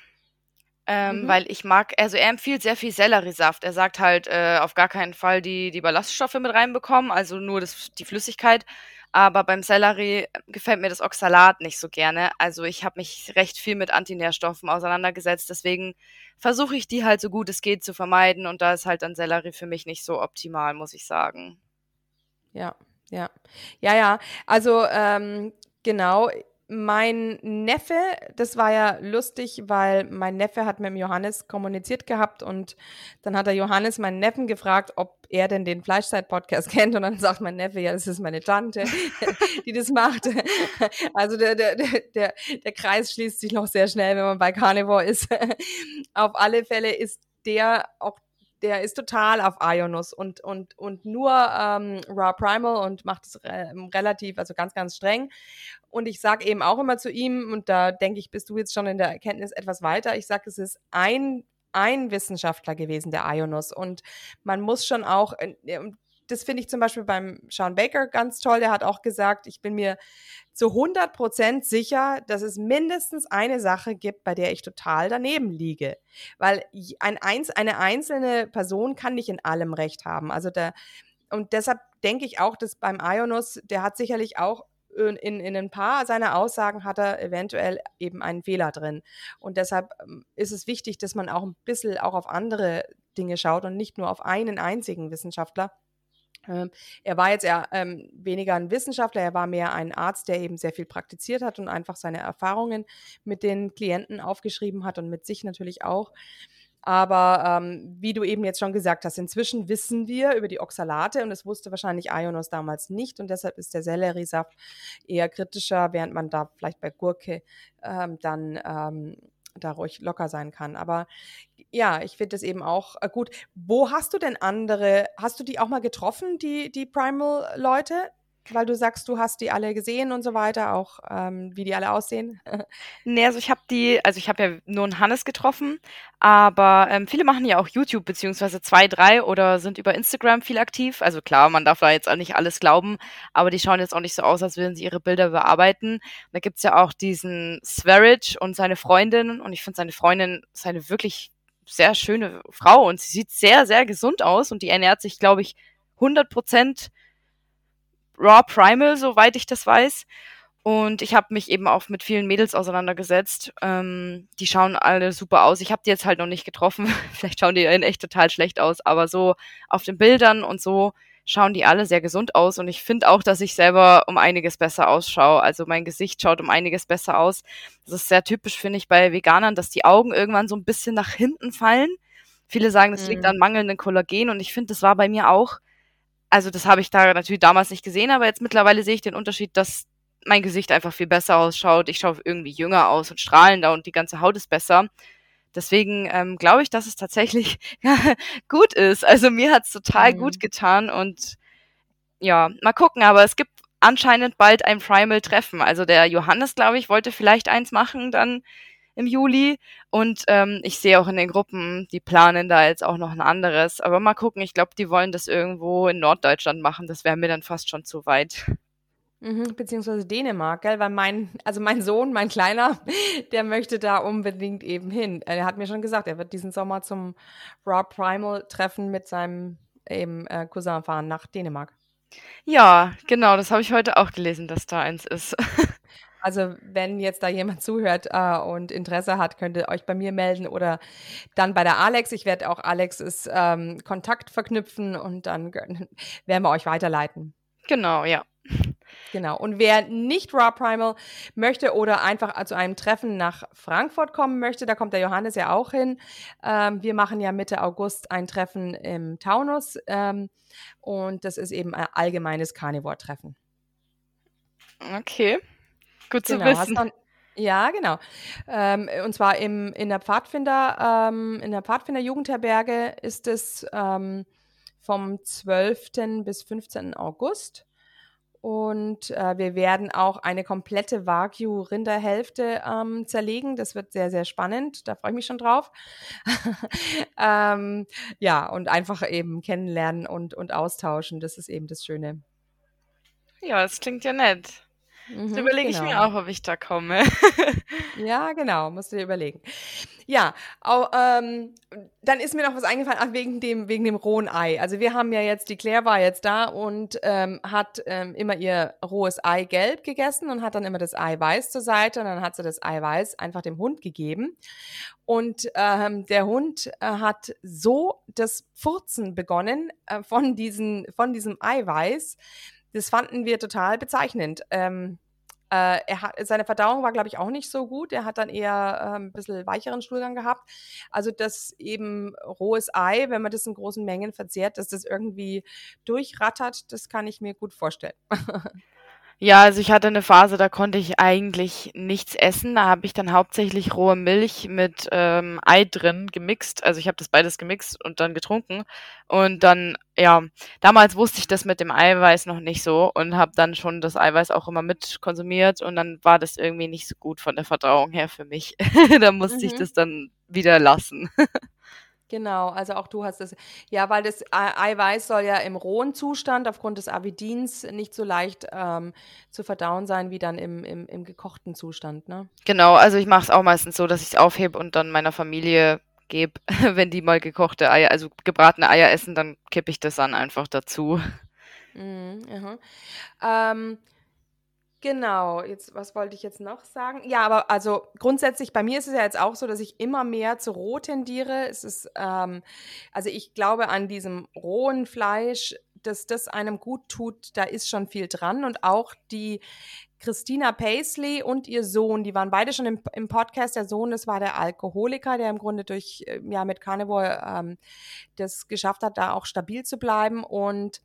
Ähm, mhm. Weil ich mag, also er empfiehlt sehr viel Selleriesaft. Er sagt halt, äh, auf gar keinen Fall die, die Ballaststoffe mit reinbekommen, also nur das, die Flüssigkeit. Aber beim Sellerie gefällt mir das Oxalat nicht so gerne. Also ich habe mich recht viel mit Antinährstoffen auseinandergesetzt. Deswegen versuche ich die halt so gut es geht zu vermeiden. Und da ist halt dann Sellerie für mich nicht so optimal, muss ich sagen. Ja, ja. Ja, ja. Also ähm, genau mein Neffe, das war ja lustig, weil mein Neffe hat mit dem Johannes kommuniziert gehabt und dann hat der Johannes meinen Neffen gefragt, ob er denn den Fleischzeit-Podcast kennt und dann sagt mein Neffe, ja, das ist meine Tante, die das macht. Also der, der, der, der Kreis schließt sich noch sehr schnell, wenn man bei Carnivore ist. Auf alle Fälle ist der auch der ist total auf Ionus und, und, und nur ähm, Raw Primal und macht es re relativ, also ganz, ganz streng. Und ich sage eben auch immer zu ihm, und da denke ich, bist du jetzt schon in der Erkenntnis etwas weiter, ich sage, es ist ein, ein Wissenschaftler gewesen, der Ionus. Und man muss schon auch, äh, das finde ich zum Beispiel beim Sean Baker ganz toll. Der hat auch gesagt, ich bin mir zu 100 Prozent sicher, dass es mindestens eine Sache gibt, bei der ich total daneben liege. Weil ein, eine einzelne Person kann nicht in allem Recht haben. Also der, und deshalb denke ich auch, dass beim Ionus, der hat sicherlich auch in, in ein paar seiner Aussagen hat er eventuell eben einen Fehler drin. Und deshalb ähm, ist es wichtig, dass man auch ein bisschen auch auf andere Dinge schaut und nicht nur auf einen einzigen Wissenschaftler. Ähm, er war jetzt eher ähm, weniger ein Wissenschaftler, er war mehr ein Arzt, der eben sehr viel praktiziert hat und einfach seine Erfahrungen mit den Klienten aufgeschrieben hat und mit sich natürlich auch. Aber ähm, wie du eben jetzt schon gesagt hast, inzwischen wissen wir über die Oxalate und das wusste wahrscheinlich Ionos damals nicht und deshalb ist der Selleriesaft eher kritischer, während man da vielleicht bei Gurke ähm, dann ähm, da ruhig locker sein kann. Aber ja, ich finde das eben auch äh, gut. Wo hast du denn andere, hast du die auch mal getroffen, die, die Primal-Leute? Weil du sagst, du hast die alle gesehen und so weiter, auch ähm, wie die alle aussehen. nee, also ich habe die, also ich habe ja nur einen Hannes getroffen, aber ähm, viele machen ja auch YouTube, beziehungsweise zwei, drei oder sind über Instagram viel aktiv. Also klar, man darf da jetzt auch nicht alles glauben, aber die schauen jetzt auch nicht so aus, als würden sie ihre Bilder bearbeiten. Da gibt's ja auch diesen Sverage und seine Freundin und ich finde seine Freundin ist eine wirklich sehr schöne Frau und sie sieht sehr, sehr gesund aus und die ernährt sich, glaube ich, 100 Prozent Raw Primal, soweit ich das weiß. Und ich habe mich eben auch mit vielen Mädels auseinandergesetzt. Ähm, die schauen alle super aus. Ich habe die jetzt halt noch nicht getroffen. Vielleicht schauen die in echt total schlecht aus, aber so auf den Bildern und so schauen die alle sehr gesund aus. Und ich finde auch, dass ich selber um einiges besser ausschaue. Also mein Gesicht schaut um einiges besser aus. Das ist sehr typisch, finde ich, bei Veganern, dass die Augen irgendwann so ein bisschen nach hinten fallen. Viele sagen, das liegt mhm. an mangelndem Kollagen und ich finde, das war bei mir auch also das habe ich da natürlich damals nicht gesehen, aber jetzt mittlerweile sehe ich den Unterschied, dass mein Gesicht einfach viel besser ausschaut. Ich schaue irgendwie jünger aus und strahlender und die ganze Haut ist besser. Deswegen ähm, glaube ich, dass es tatsächlich gut ist. Also mir hat es total mhm. gut getan und ja, mal gucken. Aber es gibt anscheinend bald ein Primal-Treffen. Also der Johannes, glaube ich, wollte vielleicht eins machen dann im Juli. Und ähm, ich sehe auch in den Gruppen, die planen da jetzt auch noch ein anderes. Aber mal gucken, ich glaube, die wollen das irgendwo in Norddeutschland machen. Das wäre mir dann fast schon zu weit. Mhm, beziehungsweise Dänemark, gell? Weil mein, also mein Sohn, mein Kleiner, der möchte da unbedingt eben hin. Er hat mir schon gesagt, er wird diesen Sommer zum Raw Primal Treffen mit seinem eben äh, Cousin fahren nach Dänemark. Ja, genau, das habe ich heute auch gelesen, dass da eins ist. Also wenn jetzt da jemand zuhört äh, und Interesse hat, könnt ihr euch bei mir melden oder dann bei der Alex. Ich werde auch Alexes ähm, Kontakt verknüpfen und dann werden wir euch weiterleiten. Genau, ja. Genau. Und wer nicht Raw Primal möchte oder einfach zu einem Treffen nach Frankfurt kommen möchte, da kommt der Johannes ja auch hin. Ähm, wir machen ja Mitte August ein Treffen im Taunus ähm, und das ist eben ein allgemeines Carnivore-Treffen. Okay. Gut zu genau, wissen. Dann, ja, genau. Ähm, und zwar im, in der Pfadfinder, ähm, in der Pfadfinder Jugendherberge ist es ähm, vom 12. bis 15. August. Und äh, wir werden auch eine komplette Wagyu-Rinderhälfte ähm, zerlegen. Das wird sehr, sehr spannend. Da freue ich mich schon drauf. ähm, ja, und einfach eben kennenlernen und, und austauschen. Das ist eben das Schöne. Ja, das klingt ja nett. Mhm, überlege genau. ich mir auch, ob ich da komme. ja, genau, musst du dir überlegen. Ja, auch, ähm, dann ist mir noch was eingefallen, ach, wegen dem, wegen dem rohen Ei. Also wir haben ja jetzt, die Claire war jetzt da und ähm, hat ähm, immer ihr rohes Ei gelb gegessen und hat dann immer das Ei weiß zur Seite und dann hat sie das Ei weiß einfach dem Hund gegeben. Und ähm, der Hund äh, hat so das Furzen begonnen äh, von, diesen, von diesem Eiweiß. Das fanden wir total bezeichnend. Ähm, äh, er hat, seine Verdauung war, glaube ich, auch nicht so gut. Er hat dann eher äh, ein bisschen weicheren Stuhlgang gehabt. Also, dass eben rohes Ei, wenn man das in großen Mengen verzehrt, dass das irgendwie durchrattert, das kann ich mir gut vorstellen. Ja, also ich hatte eine Phase, da konnte ich eigentlich nichts essen. Da habe ich dann hauptsächlich rohe Milch mit ähm, Ei drin gemixt. Also ich habe das beides gemixt und dann getrunken. Und dann, ja, damals wusste ich das mit dem Eiweiß noch nicht so und habe dann schon das Eiweiß auch immer mit konsumiert. Und dann war das irgendwie nicht so gut von der Verdauung her für mich. da musste mhm. ich das dann wieder lassen. Genau, also auch du hast das. Ja, weil das Eiweiß soll ja im rohen Zustand aufgrund des Avidins nicht so leicht ähm, zu verdauen sein wie dann im, im, im gekochten Zustand, ne? Genau, also ich mache es auch meistens so, dass ich es aufhebe und dann meiner Familie gebe, wenn die mal gekochte Eier, also gebratene Eier essen, dann kippe ich das dann einfach dazu. Mhm, ähm, Genau, jetzt, was wollte ich jetzt noch sagen? Ja, aber also grundsätzlich, bei mir ist es ja jetzt auch so, dass ich immer mehr zu roh tendiere. Es ist, ähm, also ich glaube an diesem rohen Fleisch, dass das einem gut tut, da ist schon viel dran. Und auch die Christina Paisley und ihr Sohn, die waren beide schon im, im Podcast. Der Sohn, das war der Alkoholiker, der im Grunde durch, äh, ja, mit Carnivore ähm, das geschafft hat, da auch stabil zu bleiben. Und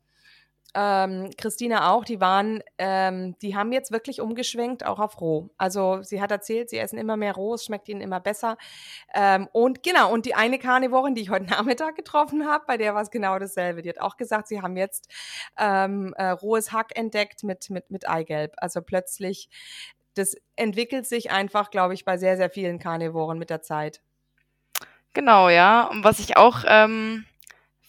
ähm, Christina auch, die waren, ähm, die haben jetzt wirklich umgeschwenkt, auch auf roh. Also sie hat erzählt, sie essen immer mehr roh, es schmeckt ihnen immer besser. Ähm, und genau, und die eine Karnivorin, die ich heute Nachmittag getroffen habe, bei der war es genau dasselbe. Die hat auch gesagt, sie haben jetzt ähm, äh, rohes Hack entdeckt mit, mit, mit Eigelb. Also plötzlich, das entwickelt sich einfach, glaube ich, bei sehr, sehr vielen Karnivoren mit der Zeit. Genau, ja. Und was ich auch ähm,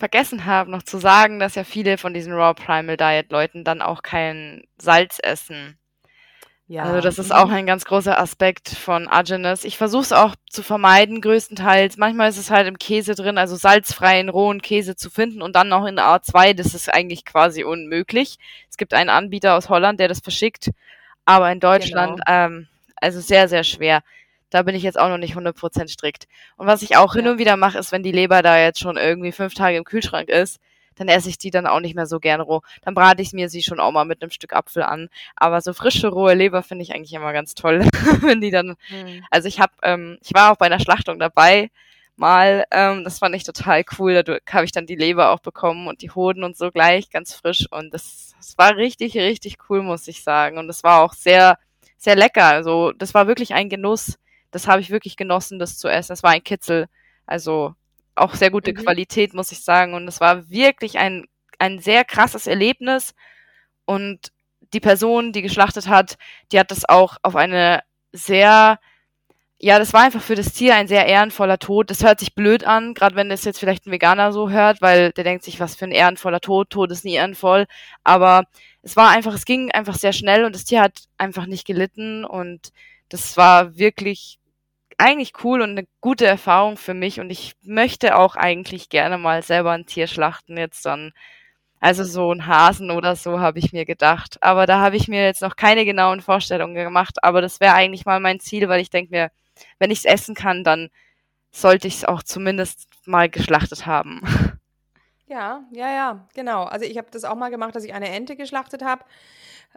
vergessen habe, noch zu sagen, dass ja viele von diesen Raw Primal Diet Leuten dann auch kein Salz essen. Ja. Also das ist auch ein ganz großer Aspekt von Agenes. Ich versuche es auch zu vermeiden, größtenteils. Manchmal ist es halt im Käse drin, also salzfreien, rohen Käse zu finden und dann noch in A2, das ist eigentlich quasi unmöglich. Es gibt einen Anbieter aus Holland, der das verschickt, aber in Deutschland, genau. ähm, also sehr, sehr schwer. Da bin ich jetzt auch noch nicht 100% strikt. Und was ich auch ja. hin und wieder mache, ist, wenn die Leber da jetzt schon irgendwie fünf Tage im Kühlschrank ist, dann esse ich die dann auch nicht mehr so gern roh. Dann brate ich mir sie schon auch mal mit einem Stück Apfel an. Aber so frische, rohe Leber finde ich eigentlich immer ganz toll, wenn die dann. Mhm. Also ich habe, ähm, ich war auch bei einer Schlachtung dabei mal. Ähm, das fand ich total cool. Dadurch habe ich dann die Leber auch bekommen und die Hoden und so gleich ganz frisch. Und das, das war richtig, richtig cool, muss ich sagen. Und es war auch sehr, sehr lecker. Also das war wirklich ein Genuss das habe ich wirklich genossen, das zu essen. Es war ein Kitzel. Also auch sehr gute mhm. Qualität, muss ich sagen. Und es war wirklich ein, ein sehr krasses Erlebnis. Und die Person, die geschlachtet hat, die hat das auch auf eine sehr, ja, das war einfach für das Tier ein sehr ehrenvoller Tod. Das hört sich blöd an, gerade wenn das jetzt vielleicht ein Veganer so hört, weil der denkt sich, was für ein ehrenvoller Tod, Tod ist nie ehrenvoll. Aber es war einfach, es ging einfach sehr schnell und das Tier hat einfach nicht gelitten und das war wirklich eigentlich cool und eine gute Erfahrung für mich und ich möchte auch eigentlich gerne mal selber ein Tier schlachten jetzt dann. Also so ein Hasen oder so habe ich mir gedacht. Aber da habe ich mir jetzt noch keine genauen Vorstellungen gemacht. Aber das wäre eigentlich mal mein Ziel, weil ich denke mir, wenn ich es essen kann, dann sollte ich es auch zumindest mal geschlachtet haben. Ja, ja, ja, genau. Also ich habe das auch mal gemacht, dass ich eine Ente geschlachtet habe.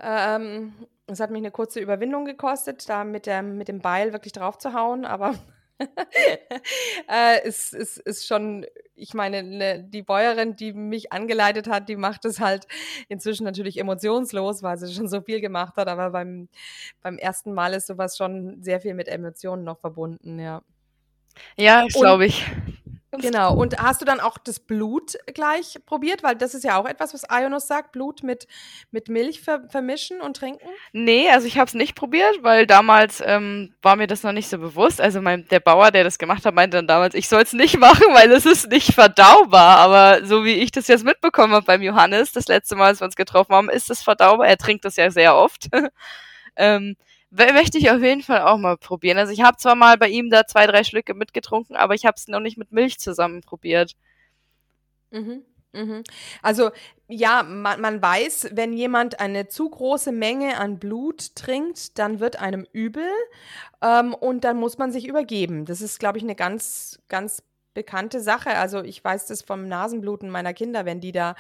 Ähm, es hat mich eine kurze Überwindung gekostet, da mit, der, mit dem Beil wirklich drauf zu hauen, aber äh, es, es ist schon, ich meine, ne, die Bäuerin, die mich angeleitet hat, die macht es halt inzwischen natürlich emotionslos, weil sie schon so viel gemacht hat, aber beim, beim ersten Mal ist sowas schon sehr viel mit Emotionen noch verbunden, ja. Ja, glaube ich. Genau. Und hast du dann auch das Blut gleich probiert? Weil das ist ja auch etwas, was Ionos sagt, Blut mit, mit Milch ver vermischen und trinken? Nee, also ich habe es nicht probiert, weil damals ähm, war mir das noch nicht so bewusst. Also mein, der Bauer, der das gemacht hat, meinte dann damals, ich soll es nicht machen, weil es ist nicht verdaubar. Aber so wie ich das jetzt mitbekommen habe beim Johannes, das letzte Mal, als wir uns getroffen haben, ist es verdaubar. Er trinkt das ja sehr oft. Ähm, möchte ich auf jeden Fall auch mal probieren. Also ich habe zwar mal bei ihm da zwei, drei Schlücke mitgetrunken, aber ich habe es noch nicht mit Milch zusammen probiert. Mhm. Mhm. Also ja, man, man weiß, wenn jemand eine zu große Menge an Blut trinkt, dann wird einem übel ähm, und dann muss man sich übergeben. Das ist, glaube ich, eine ganz, ganz bekannte Sache. Also ich weiß das vom Nasenbluten meiner Kinder, wenn die da,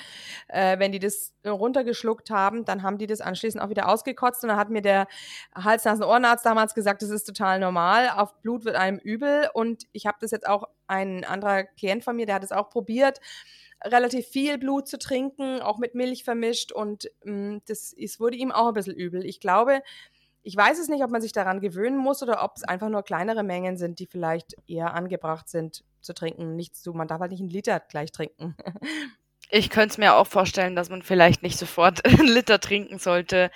äh, wenn die das runtergeschluckt haben, dann haben die das anschließend auch wieder ausgekotzt und dann hat mir der Hals-Nasen-Ohrenarzt damals gesagt, das ist total normal, auf Blut wird einem übel und ich habe das jetzt auch, ein anderer Klient von mir, der hat es auch probiert, relativ viel Blut zu trinken, auch mit Milch vermischt und mh, mm, das es wurde ihm auch ein bisschen übel. Ich glaube, ich weiß es nicht, ob man sich daran gewöhnen muss oder ob es einfach nur kleinere Mengen sind, die vielleicht eher angebracht sind zu trinken. Nicht so, man darf halt nicht einen Liter gleich trinken. Ich könnte es mir auch vorstellen, dass man vielleicht nicht sofort einen Liter trinken sollte.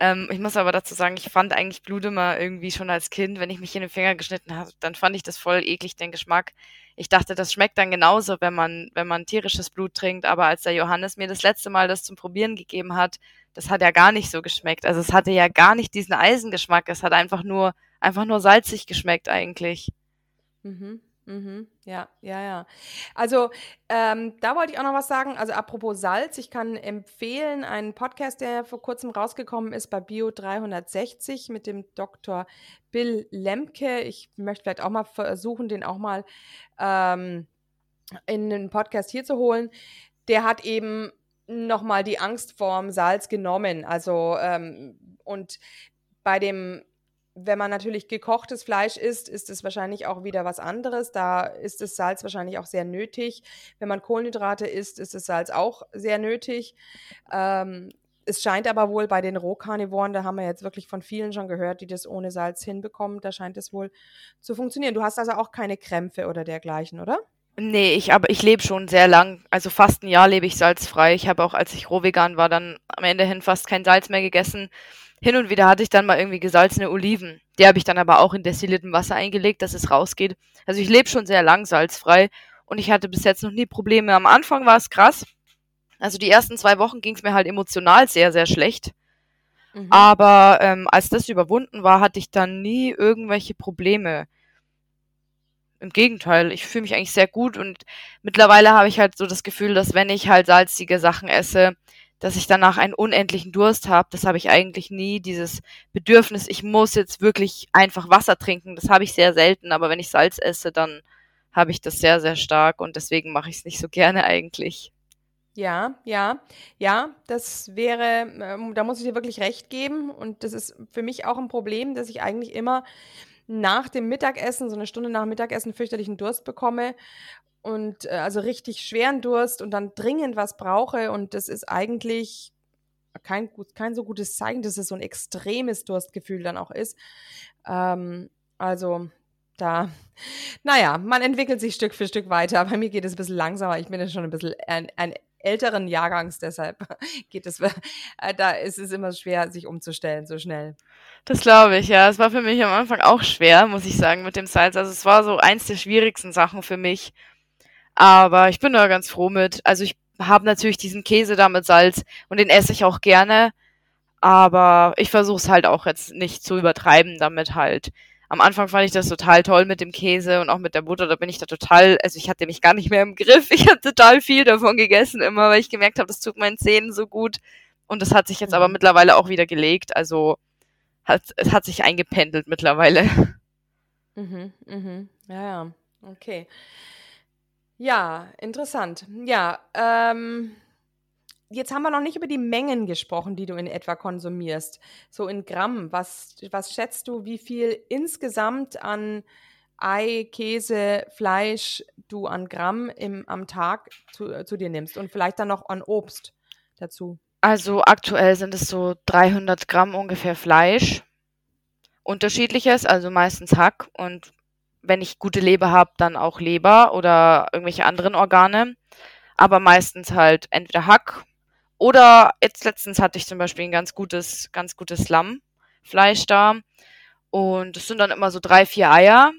Ähm, ich muss aber dazu sagen, ich fand eigentlich Blut immer irgendwie schon als Kind, wenn ich mich in den Finger geschnitten habe, dann fand ich das voll eklig, den Geschmack. Ich dachte, das schmeckt dann genauso, wenn man, wenn man tierisches Blut trinkt. Aber als der Johannes mir das letzte Mal das zum Probieren gegeben hat, das hat ja gar nicht so geschmeckt. Also es hatte ja gar nicht diesen Eisengeschmack. Es hat einfach nur, einfach nur salzig geschmeckt eigentlich. Mhm. Mhm. Ja, ja, ja. Also ähm, da wollte ich auch noch was sagen. Also apropos Salz, ich kann empfehlen einen Podcast, der vor kurzem rausgekommen ist bei Bio 360 mit dem Dr. Bill Lemke. Ich möchte vielleicht auch mal versuchen, den auch mal ähm, in den Podcast hier zu holen. Der hat eben nochmal die Angst vorm Salz genommen. Also, ähm, und bei dem, wenn man natürlich gekochtes Fleisch isst, ist es wahrscheinlich auch wieder was anderes. Da ist das Salz wahrscheinlich auch sehr nötig. Wenn man Kohlenhydrate isst, ist das Salz auch sehr nötig. Ähm, es scheint aber wohl bei den Rohkarnivoren, da haben wir jetzt wirklich von vielen schon gehört, die das ohne Salz hinbekommen, da scheint es wohl zu funktionieren. Du hast also auch keine Krämpfe oder dergleichen, oder? Nee, ich aber ich lebe schon sehr lang, also fast ein Jahr lebe ich salzfrei. Ich habe auch, als ich rohvegan war, dann am Ende hin fast kein Salz mehr gegessen. Hin und wieder hatte ich dann mal irgendwie gesalzene Oliven. Die habe ich dann aber auch in destilliertem Wasser eingelegt, dass es rausgeht. Also ich lebe schon sehr lang salzfrei und ich hatte bis jetzt noch nie Probleme. Am Anfang war es krass. Also die ersten zwei Wochen ging es mir halt emotional sehr, sehr schlecht. Mhm. Aber ähm, als das überwunden war, hatte ich dann nie irgendwelche Probleme. Im Gegenteil, ich fühle mich eigentlich sehr gut und mittlerweile habe ich halt so das Gefühl, dass wenn ich halt salzige Sachen esse, dass ich danach einen unendlichen Durst habe. Das habe ich eigentlich nie. Dieses Bedürfnis, ich muss jetzt wirklich einfach Wasser trinken, das habe ich sehr selten. Aber wenn ich Salz esse, dann habe ich das sehr, sehr stark und deswegen mache ich es nicht so gerne eigentlich. Ja, ja, ja, das wäre, ähm, da muss ich dir wirklich recht geben. Und das ist für mich auch ein Problem, dass ich eigentlich immer nach dem Mittagessen, so eine Stunde nach dem Mittagessen, fürchterlichen Durst bekomme und äh, also richtig schweren Durst und dann dringend was brauche. Und das ist eigentlich kein, kein so gutes Zeichen, dass es so ein extremes Durstgefühl dann auch ist. Ähm, also da, naja, man entwickelt sich Stück für Stück weiter. Bei mir geht es ein bisschen langsamer. Ich bin ja schon ein bisschen ein, ein älteren Jahrgangs, deshalb geht es, äh, da ist es immer schwer, sich umzustellen so schnell. Das glaube ich, ja. Es war für mich am Anfang auch schwer, muss ich sagen, mit dem Salz. Also es war so eins der schwierigsten Sachen für mich. Aber ich bin da ganz froh mit. Also ich habe natürlich diesen Käse da mit Salz und den esse ich auch gerne. Aber ich versuche es halt auch jetzt nicht zu übertreiben damit halt am Anfang fand ich das total toll mit dem Käse und auch mit der Butter. Da bin ich da total, also ich hatte mich gar nicht mehr im Griff. Ich habe total viel davon gegessen immer, weil ich gemerkt habe, das tut meinen Zähnen so gut. Und das hat sich jetzt aber mhm. mittlerweile auch wieder gelegt. Also hat, es hat sich eingependelt mittlerweile. Mhm, mhm. Ja, ja. Okay. Ja, interessant. Ja, ähm, Jetzt haben wir noch nicht über die Mengen gesprochen, die du in etwa konsumierst. So in Gramm. Was, was schätzt du, wie viel insgesamt an Ei, Käse, Fleisch du an Gramm im, am Tag zu, zu dir nimmst? Und vielleicht dann noch an Obst dazu? Also aktuell sind es so 300 Gramm ungefähr Fleisch. Unterschiedliches, also meistens Hack. Und wenn ich gute Leber habe, dann auch Leber oder irgendwelche anderen Organe. Aber meistens halt entweder Hack oder jetzt letztens hatte ich zum Beispiel ein ganz gutes, ganz gutes Lammfleisch da. Und es sind dann immer so drei, vier Eier.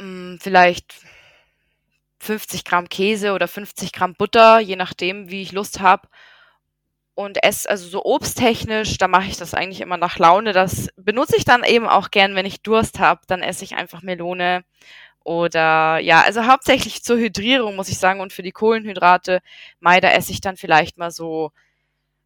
Hm, vielleicht 50 Gramm Käse oder 50 Gramm Butter, je nachdem, wie ich Lust habe. und esse also so obsttechnisch, da mache ich das eigentlich immer nach Laune. Das benutze ich dann eben auch gern, wenn ich Durst habe, dann esse ich einfach Melone oder ja, also hauptsächlich zur Hydrierung muss ich sagen und für die Kohlenhydrate, mei, da esse ich dann vielleicht mal so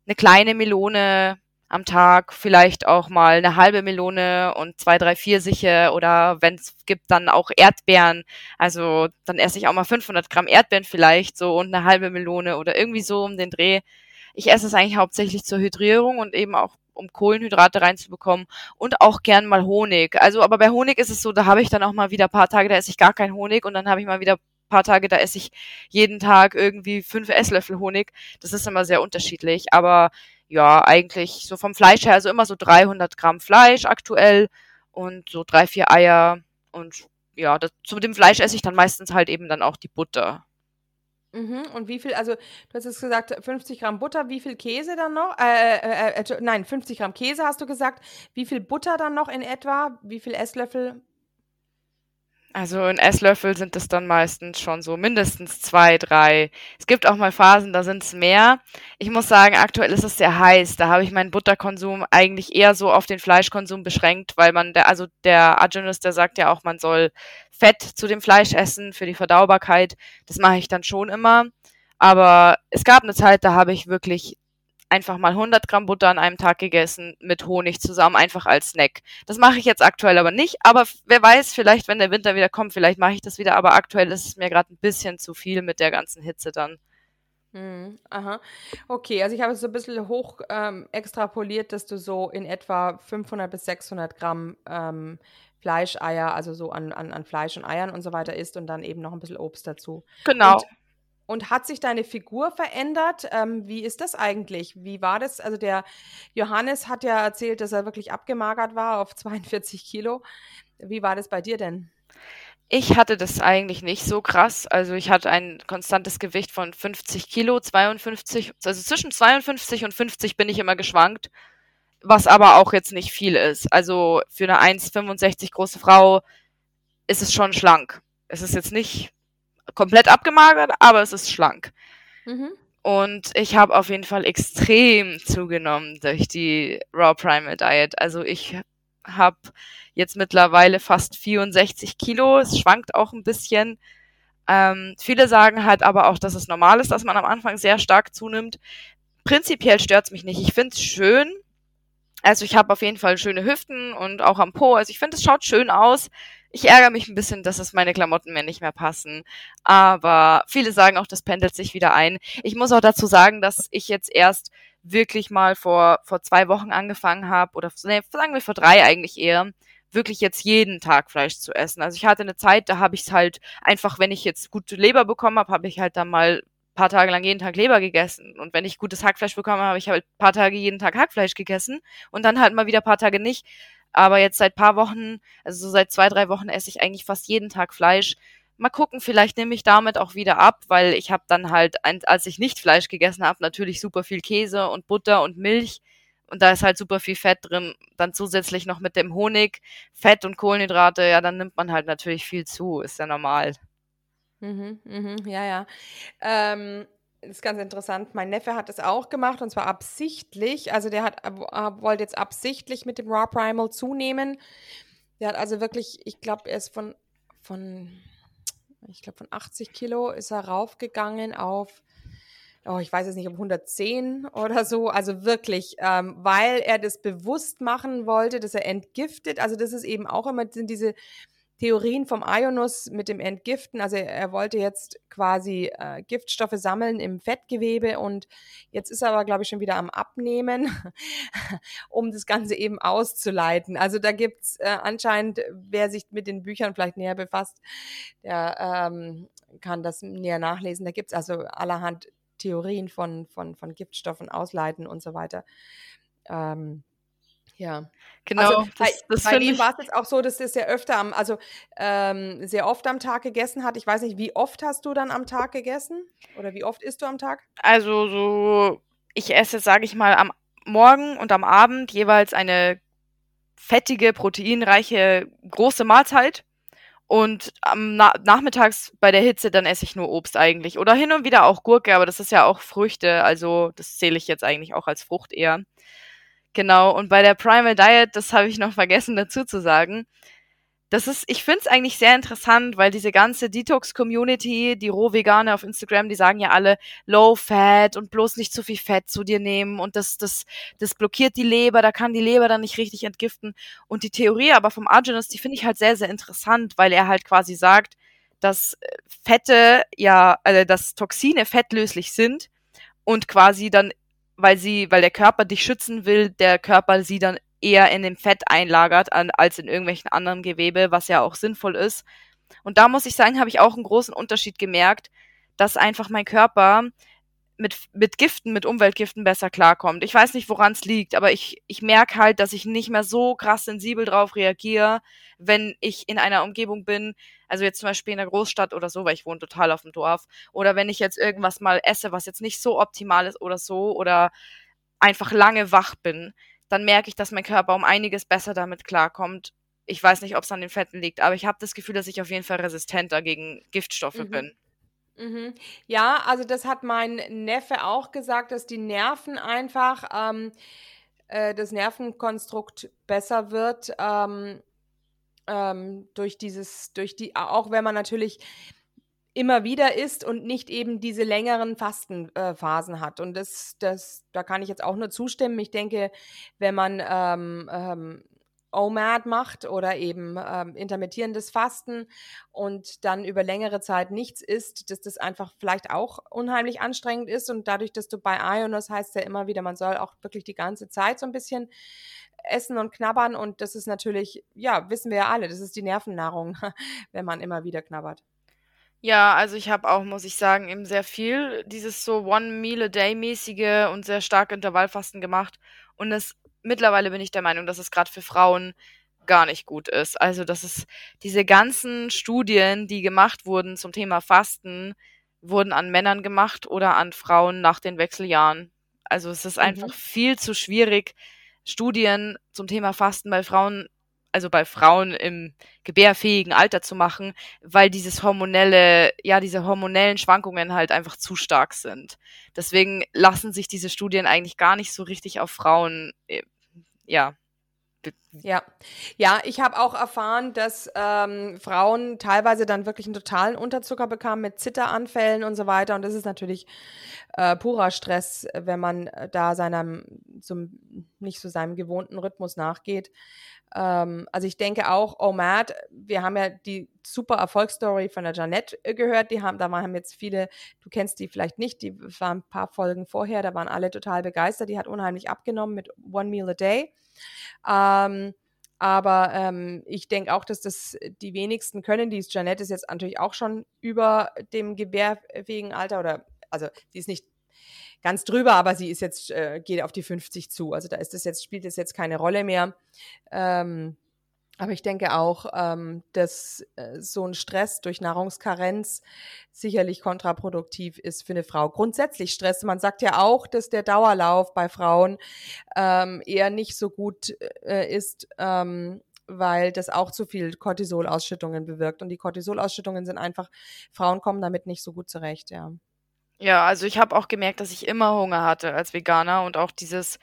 eine kleine Melone am Tag, vielleicht auch mal eine halbe Melone und zwei, drei Pfirsiche oder wenn es gibt, dann auch Erdbeeren. Also dann esse ich auch mal 500 Gramm Erdbeeren vielleicht so und eine halbe Melone oder irgendwie so um den Dreh. Ich esse es eigentlich hauptsächlich zur Hydrierung und eben auch um Kohlenhydrate reinzubekommen und auch gern mal Honig. Also, aber bei Honig ist es so, da habe ich dann auch mal wieder paar Tage, da esse ich gar keinen Honig und dann habe ich mal wieder paar Tage, da esse ich jeden Tag irgendwie fünf Esslöffel Honig. Das ist immer sehr unterschiedlich, aber ja, eigentlich so vom Fleisch her, also immer so 300 Gramm Fleisch aktuell und so drei, vier Eier und ja, das, zu dem Fleisch esse ich dann meistens halt eben dann auch die Butter. Mhm. Und wie viel, also du hast jetzt gesagt 50 Gramm Butter, wie viel Käse dann noch? Äh, äh, äh, nein, 50 Gramm Käse hast du gesagt. Wie viel Butter dann noch in etwa? Wie viel Esslöffel? Also in Esslöffel sind es dann meistens schon so mindestens zwei, drei. Es gibt auch mal Phasen, da sind es mehr. Ich muss sagen, aktuell ist es sehr heiß. Da habe ich meinen Butterkonsum eigentlich eher so auf den Fleischkonsum beschränkt, weil man, der, also der Arjunus, der sagt ja auch, man soll Fett zu dem Fleisch essen für die Verdaubarkeit. Das mache ich dann schon immer. Aber es gab eine Zeit, da habe ich wirklich einfach mal 100 Gramm Butter an einem Tag gegessen mit Honig zusammen, einfach als Snack. Das mache ich jetzt aktuell aber nicht, aber wer weiß, vielleicht, wenn der Winter wieder kommt, vielleicht mache ich das wieder, aber aktuell ist es mir gerade ein bisschen zu viel mit der ganzen Hitze dann. Hm, aha. Okay, also ich habe es so ein bisschen hoch ähm, extrapoliert, dass du so in etwa 500 bis 600 Gramm ähm, Fleischeier, also so an, an, an Fleisch und Eiern und so weiter isst und dann eben noch ein bisschen Obst dazu. Genau. Und und hat sich deine Figur verändert? Ähm, wie ist das eigentlich? Wie war das? Also der Johannes hat ja erzählt, dass er wirklich abgemagert war auf 42 Kilo. Wie war das bei dir denn? Ich hatte das eigentlich nicht so krass. Also ich hatte ein konstantes Gewicht von 50 Kilo, 52, also zwischen 52 und 50 bin ich immer geschwankt, was aber auch jetzt nicht viel ist. Also für eine 1,65 große Frau ist es schon schlank. Es ist jetzt nicht komplett abgemagert, aber es ist schlank. Mhm. Und ich habe auf jeden Fall extrem zugenommen durch die Raw Primal Diet. Also ich habe jetzt mittlerweile fast 64 Kilo. Es schwankt auch ein bisschen. Ähm, viele sagen halt aber auch, dass es normal ist, dass man am Anfang sehr stark zunimmt. Prinzipiell stört's mich nicht. Ich find's schön. Also ich habe auf jeden Fall schöne Hüften und auch am Po. Also ich finde, es schaut schön aus. Ich ärgere mich ein bisschen, dass es meine Klamotten mir nicht mehr passen. Aber viele sagen auch, das pendelt sich wieder ein. Ich muss auch dazu sagen, dass ich jetzt erst wirklich mal vor, vor zwei Wochen angefangen habe, oder nee, sagen wir vor drei eigentlich eher, wirklich jetzt jeden Tag Fleisch zu essen. Also ich hatte eine Zeit, da habe ich es halt einfach, wenn ich jetzt gute Leber bekommen habe, habe ich halt dann mal paar Tage lang jeden Tag Leber gegessen. Und wenn ich gutes Hackfleisch bekommen habe, ich halt paar Tage jeden Tag Hackfleisch gegessen und dann halt mal wieder paar Tage nicht. Aber jetzt seit paar Wochen, also so seit zwei, drei Wochen esse ich eigentlich fast jeden Tag Fleisch. Mal gucken, vielleicht nehme ich damit auch wieder ab, weil ich habe dann halt, als ich nicht Fleisch gegessen habe, natürlich super viel Käse und Butter und Milch. Und da ist halt super viel Fett drin. Dann zusätzlich noch mit dem Honig, Fett und Kohlenhydrate, ja, dann nimmt man halt natürlich viel zu, ist ja normal. Mhm, mhm, ja, ja. Ähm, das ist ganz interessant. Mein Neffe hat das auch gemacht und zwar absichtlich. Also der hat, äh, wollte jetzt absichtlich mit dem Raw Primal zunehmen. Der hat also wirklich, ich glaube, er ist von, von, ich glaube, von 80 Kilo ist er raufgegangen auf, oh, ich weiß jetzt nicht, um 110 oder so. Also wirklich, ähm, weil er das bewusst machen wollte, dass er entgiftet. Also das ist eben auch immer, sind diese Theorien vom Ionus mit dem Entgiften. Also er wollte jetzt quasi äh, Giftstoffe sammeln im Fettgewebe und jetzt ist er aber, glaube ich, schon wieder am Abnehmen, um das Ganze eben auszuleiten. Also da gibt's äh, anscheinend, wer sich mit den Büchern vielleicht näher befasst, der ähm, kann das näher nachlesen. Da gibt's also allerhand Theorien von, von, von Giftstoffen ausleiten und so weiter. Ähm, ja. Genau. Also bei, das, das bei ihm war es jetzt auch so, dass er sehr öfter am, also ähm, sehr oft am Tag gegessen hat. Ich weiß nicht, wie oft hast du dann am Tag gegessen? Oder wie oft isst du am Tag? Also so, ich esse, sage ich mal, am Morgen und am Abend jeweils eine fettige, proteinreiche große Mahlzeit. Und am Na nachmittags bei der Hitze, dann esse ich nur Obst eigentlich. Oder hin und wieder auch Gurke, aber das ist ja auch Früchte, also das zähle ich jetzt eigentlich auch als Frucht eher. Genau, und bei der Primal Diet, das habe ich noch vergessen dazu zu sagen, das ist, ich finde es eigentlich sehr interessant, weil diese ganze Detox-Community, die Rohvegane auf Instagram, die sagen ja alle Low Fat und bloß nicht zu viel Fett zu dir nehmen und das, das, das blockiert die Leber, da kann die Leber dann nicht richtig entgiften. Und die Theorie aber vom Arginus, die finde ich halt sehr, sehr interessant, weil er halt quasi sagt, dass äh, Fette ja, also dass Toxine fettlöslich sind und quasi dann, weil sie, weil der Körper dich schützen will, der Körper sie dann eher in dem Fett einlagert an, als in irgendwelchen anderen Gewebe, was ja auch sinnvoll ist. Und da muss ich sagen, habe ich auch einen großen Unterschied gemerkt, dass einfach mein Körper mit, mit Giften, mit Umweltgiften besser klarkommt. Ich weiß nicht, woran es liegt, aber ich, ich merke halt, dass ich nicht mehr so krass sensibel drauf reagiere, wenn ich in einer Umgebung bin, also jetzt zum Beispiel in der Großstadt oder so, weil ich wohne total auf dem Dorf, oder wenn ich jetzt irgendwas mal esse, was jetzt nicht so optimal ist oder so, oder einfach lange wach bin, dann merke ich, dass mein Körper um einiges besser damit klarkommt. Ich weiß nicht, ob es an den Fetten liegt, aber ich habe das Gefühl, dass ich auf jeden Fall resistenter gegen Giftstoffe mhm. bin. Mhm. Ja, also das hat mein Neffe auch gesagt, dass die Nerven einfach, ähm, äh, das Nervenkonstrukt besser wird ähm, ähm, durch dieses, durch die, auch wenn man natürlich immer wieder isst und nicht eben diese längeren Fastenphasen äh, hat. Und das, das, da kann ich jetzt auch nur zustimmen. Ich denke, wenn man ähm, ähm, OMAD macht oder eben ähm, intermittierendes Fasten und dann über längere Zeit nichts isst, dass das einfach vielleicht auch unheimlich anstrengend ist. Und dadurch, dass du bei Ionos heißt ja immer wieder, man soll auch wirklich die ganze Zeit so ein bisschen essen und knabbern. Und das ist natürlich, ja, wissen wir ja alle, das ist die Nervennahrung, wenn man immer wieder knabbert. Ja, also ich habe auch, muss ich sagen, eben sehr viel dieses so One-Meal-a-Day-mäßige und sehr starke Intervallfasten gemacht. Und das mittlerweile bin ich der Meinung, dass es gerade für Frauen gar nicht gut ist. Also, dass es diese ganzen Studien, die gemacht wurden zum Thema Fasten, wurden an Männern gemacht oder an Frauen nach den Wechseljahren. Also es ist mhm. einfach viel zu schwierig, Studien zum Thema Fasten bei Frauen also bei Frauen im gebärfähigen Alter zu machen, weil dieses hormonelle, ja, diese hormonellen Schwankungen halt einfach zu stark sind. Deswegen lassen sich diese Studien eigentlich gar nicht so richtig auf Frauen, äh, ja, ja, ja, ich habe auch erfahren, dass ähm, Frauen teilweise dann wirklich einen totalen Unterzucker bekamen mit Zitteranfällen und so weiter. Und das ist natürlich äh, purer Stress, wenn man da seinem zum, nicht so seinem gewohnten Rhythmus nachgeht. Ähm, also ich denke auch, Oh Matt, wir haben ja die super Erfolgsstory von der Janette äh, gehört. Die haben, da haben jetzt viele, du kennst die vielleicht nicht, die waren ein paar Folgen vorher, da waren alle total begeistert. Die hat unheimlich abgenommen mit One Meal a Day. Ähm, aber ähm, ich denke auch, dass das die wenigsten können. Die Janette ist jetzt natürlich auch schon über dem gebärfähigen Alter oder also die ist nicht ganz drüber, aber sie ist jetzt, äh, geht auf die 50 zu. Also da ist das jetzt, spielt es jetzt keine Rolle mehr. Ähm, aber ich denke auch, ähm, dass äh, so ein Stress durch Nahrungskarenz sicherlich kontraproduktiv ist für eine Frau. Grundsätzlich Stress. Man sagt ja auch, dass der Dauerlauf bei Frauen ähm, eher nicht so gut äh, ist, ähm, weil das auch zu viel Cortisolausschüttungen bewirkt. Und die Cortisolausschüttungen sind einfach, Frauen kommen damit nicht so gut zurecht, ja. Ja, also ich habe auch gemerkt, dass ich immer Hunger hatte als Veganer und auch dieses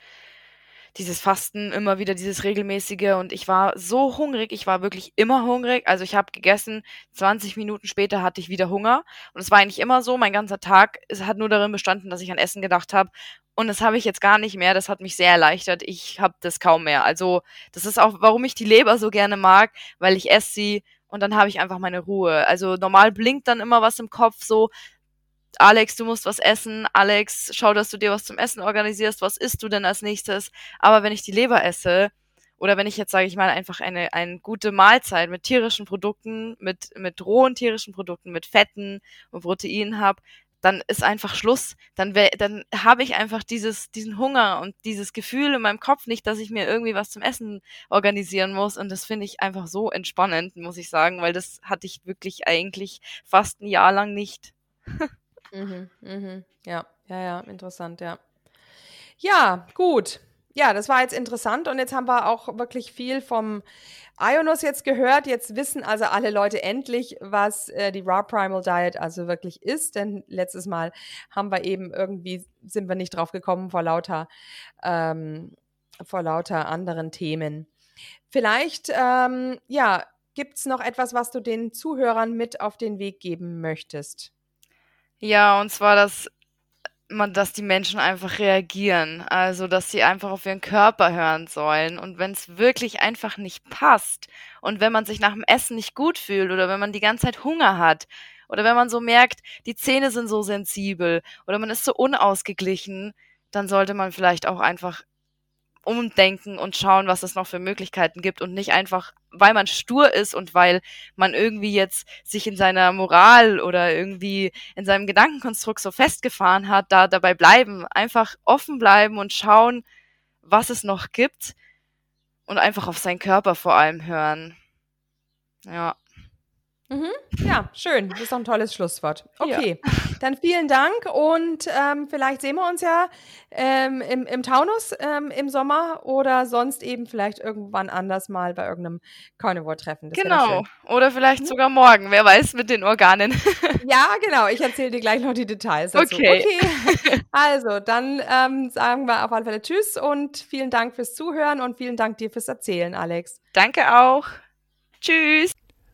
dieses Fasten, immer wieder dieses regelmäßige und ich war so hungrig, ich war wirklich immer hungrig. Also ich habe gegessen, 20 Minuten später hatte ich wieder Hunger und es war eigentlich immer so, mein ganzer Tag, es hat nur darin bestanden, dass ich an Essen gedacht habe und das habe ich jetzt gar nicht mehr, das hat mich sehr erleichtert. Ich habe das kaum mehr. Also, das ist auch warum ich die Leber so gerne mag, weil ich esse sie und dann habe ich einfach meine Ruhe. Also normal blinkt dann immer was im Kopf so, Alex, du musst was essen, Alex, schau, dass du dir was zum Essen organisierst, was isst du denn als nächstes? Aber wenn ich die Leber esse, oder wenn ich jetzt, sage ich mal, einfach eine, eine gute Mahlzeit mit tierischen Produkten, mit, mit rohen tierischen Produkten, mit Fetten und Proteinen habe, dann ist einfach Schluss. Dann, dann habe ich einfach dieses, diesen Hunger und dieses Gefühl in meinem Kopf nicht, dass ich mir irgendwie was zum Essen organisieren muss. Und das finde ich einfach so entspannend, muss ich sagen, weil das hatte ich wirklich eigentlich fast ein Jahr lang nicht. Mhm, mhm. Ja, ja, ja, interessant, ja. Ja, gut. ja, das war jetzt interessant und jetzt haben wir auch wirklich viel vom Ionos jetzt gehört. Jetzt wissen also alle Leute endlich, was äh, die Raw Primal Diet also wirklich ist. Denn letztes Mal haben wir eben irgendwie, sind wir nicht drauf gekommen vor lauter, ähm, vor lauter anderen Themen. Vielleicht, ähm, ja, gibt es noch etwas, was du den Zuhörern mit auf den Weg geben möchtest? Ja, und zwar, dass man, dass die Menschen einfach reagieren. Also, dass sie einfach auf ihren Körper hören sollen. Und wenn es wirklich einfach nicht passt und wenn man sich nach dem Essen nicht gut fühlt oder wenn man die ganze Zeit Hunger hat oder wenn man so merkt, die Zähne sind so sensibel oder man ist so unausgeglichen, dann sollte man vielleicht auch einfach umdenken und schauen, was es noch für Möglichkeiten gibt und nicht einfach, weil man stur ist und weil man irgendwie jetzt sich in seiner Moral oder irgendwie in seinem Gedankenkonstrukt so festgefahren hat, da dabei bleiben, einfach offen bleiben und schauen, was es noch gibt und einfach auf seinen Körper vor allem hören. Ja. Mhm. Ja, schön. Das ist doch ein tolles Schlusswort. Okay, ja. dann vielen Dank und ähm, vielleicht sehen wir uns ja ähm, im, im Taunus ähm, im Sommer oder sonst eben vielleicht irgendwann anders mal bei irgendeinem Carnivore-Treffen. Genau. Oder vielleicht mhm. sogar morgen, wer weiß, mit den Organen. ja, genau. Ich erzähle dir gleich noch die Details dazu. Okay. okay. Also, dann ähm, sagen wir auf alle Fälle Tschüss und vielen Dank fürs Zuhören und vielen Dank dir fürs Erzählen, Alex. Danke auch. Tschüss.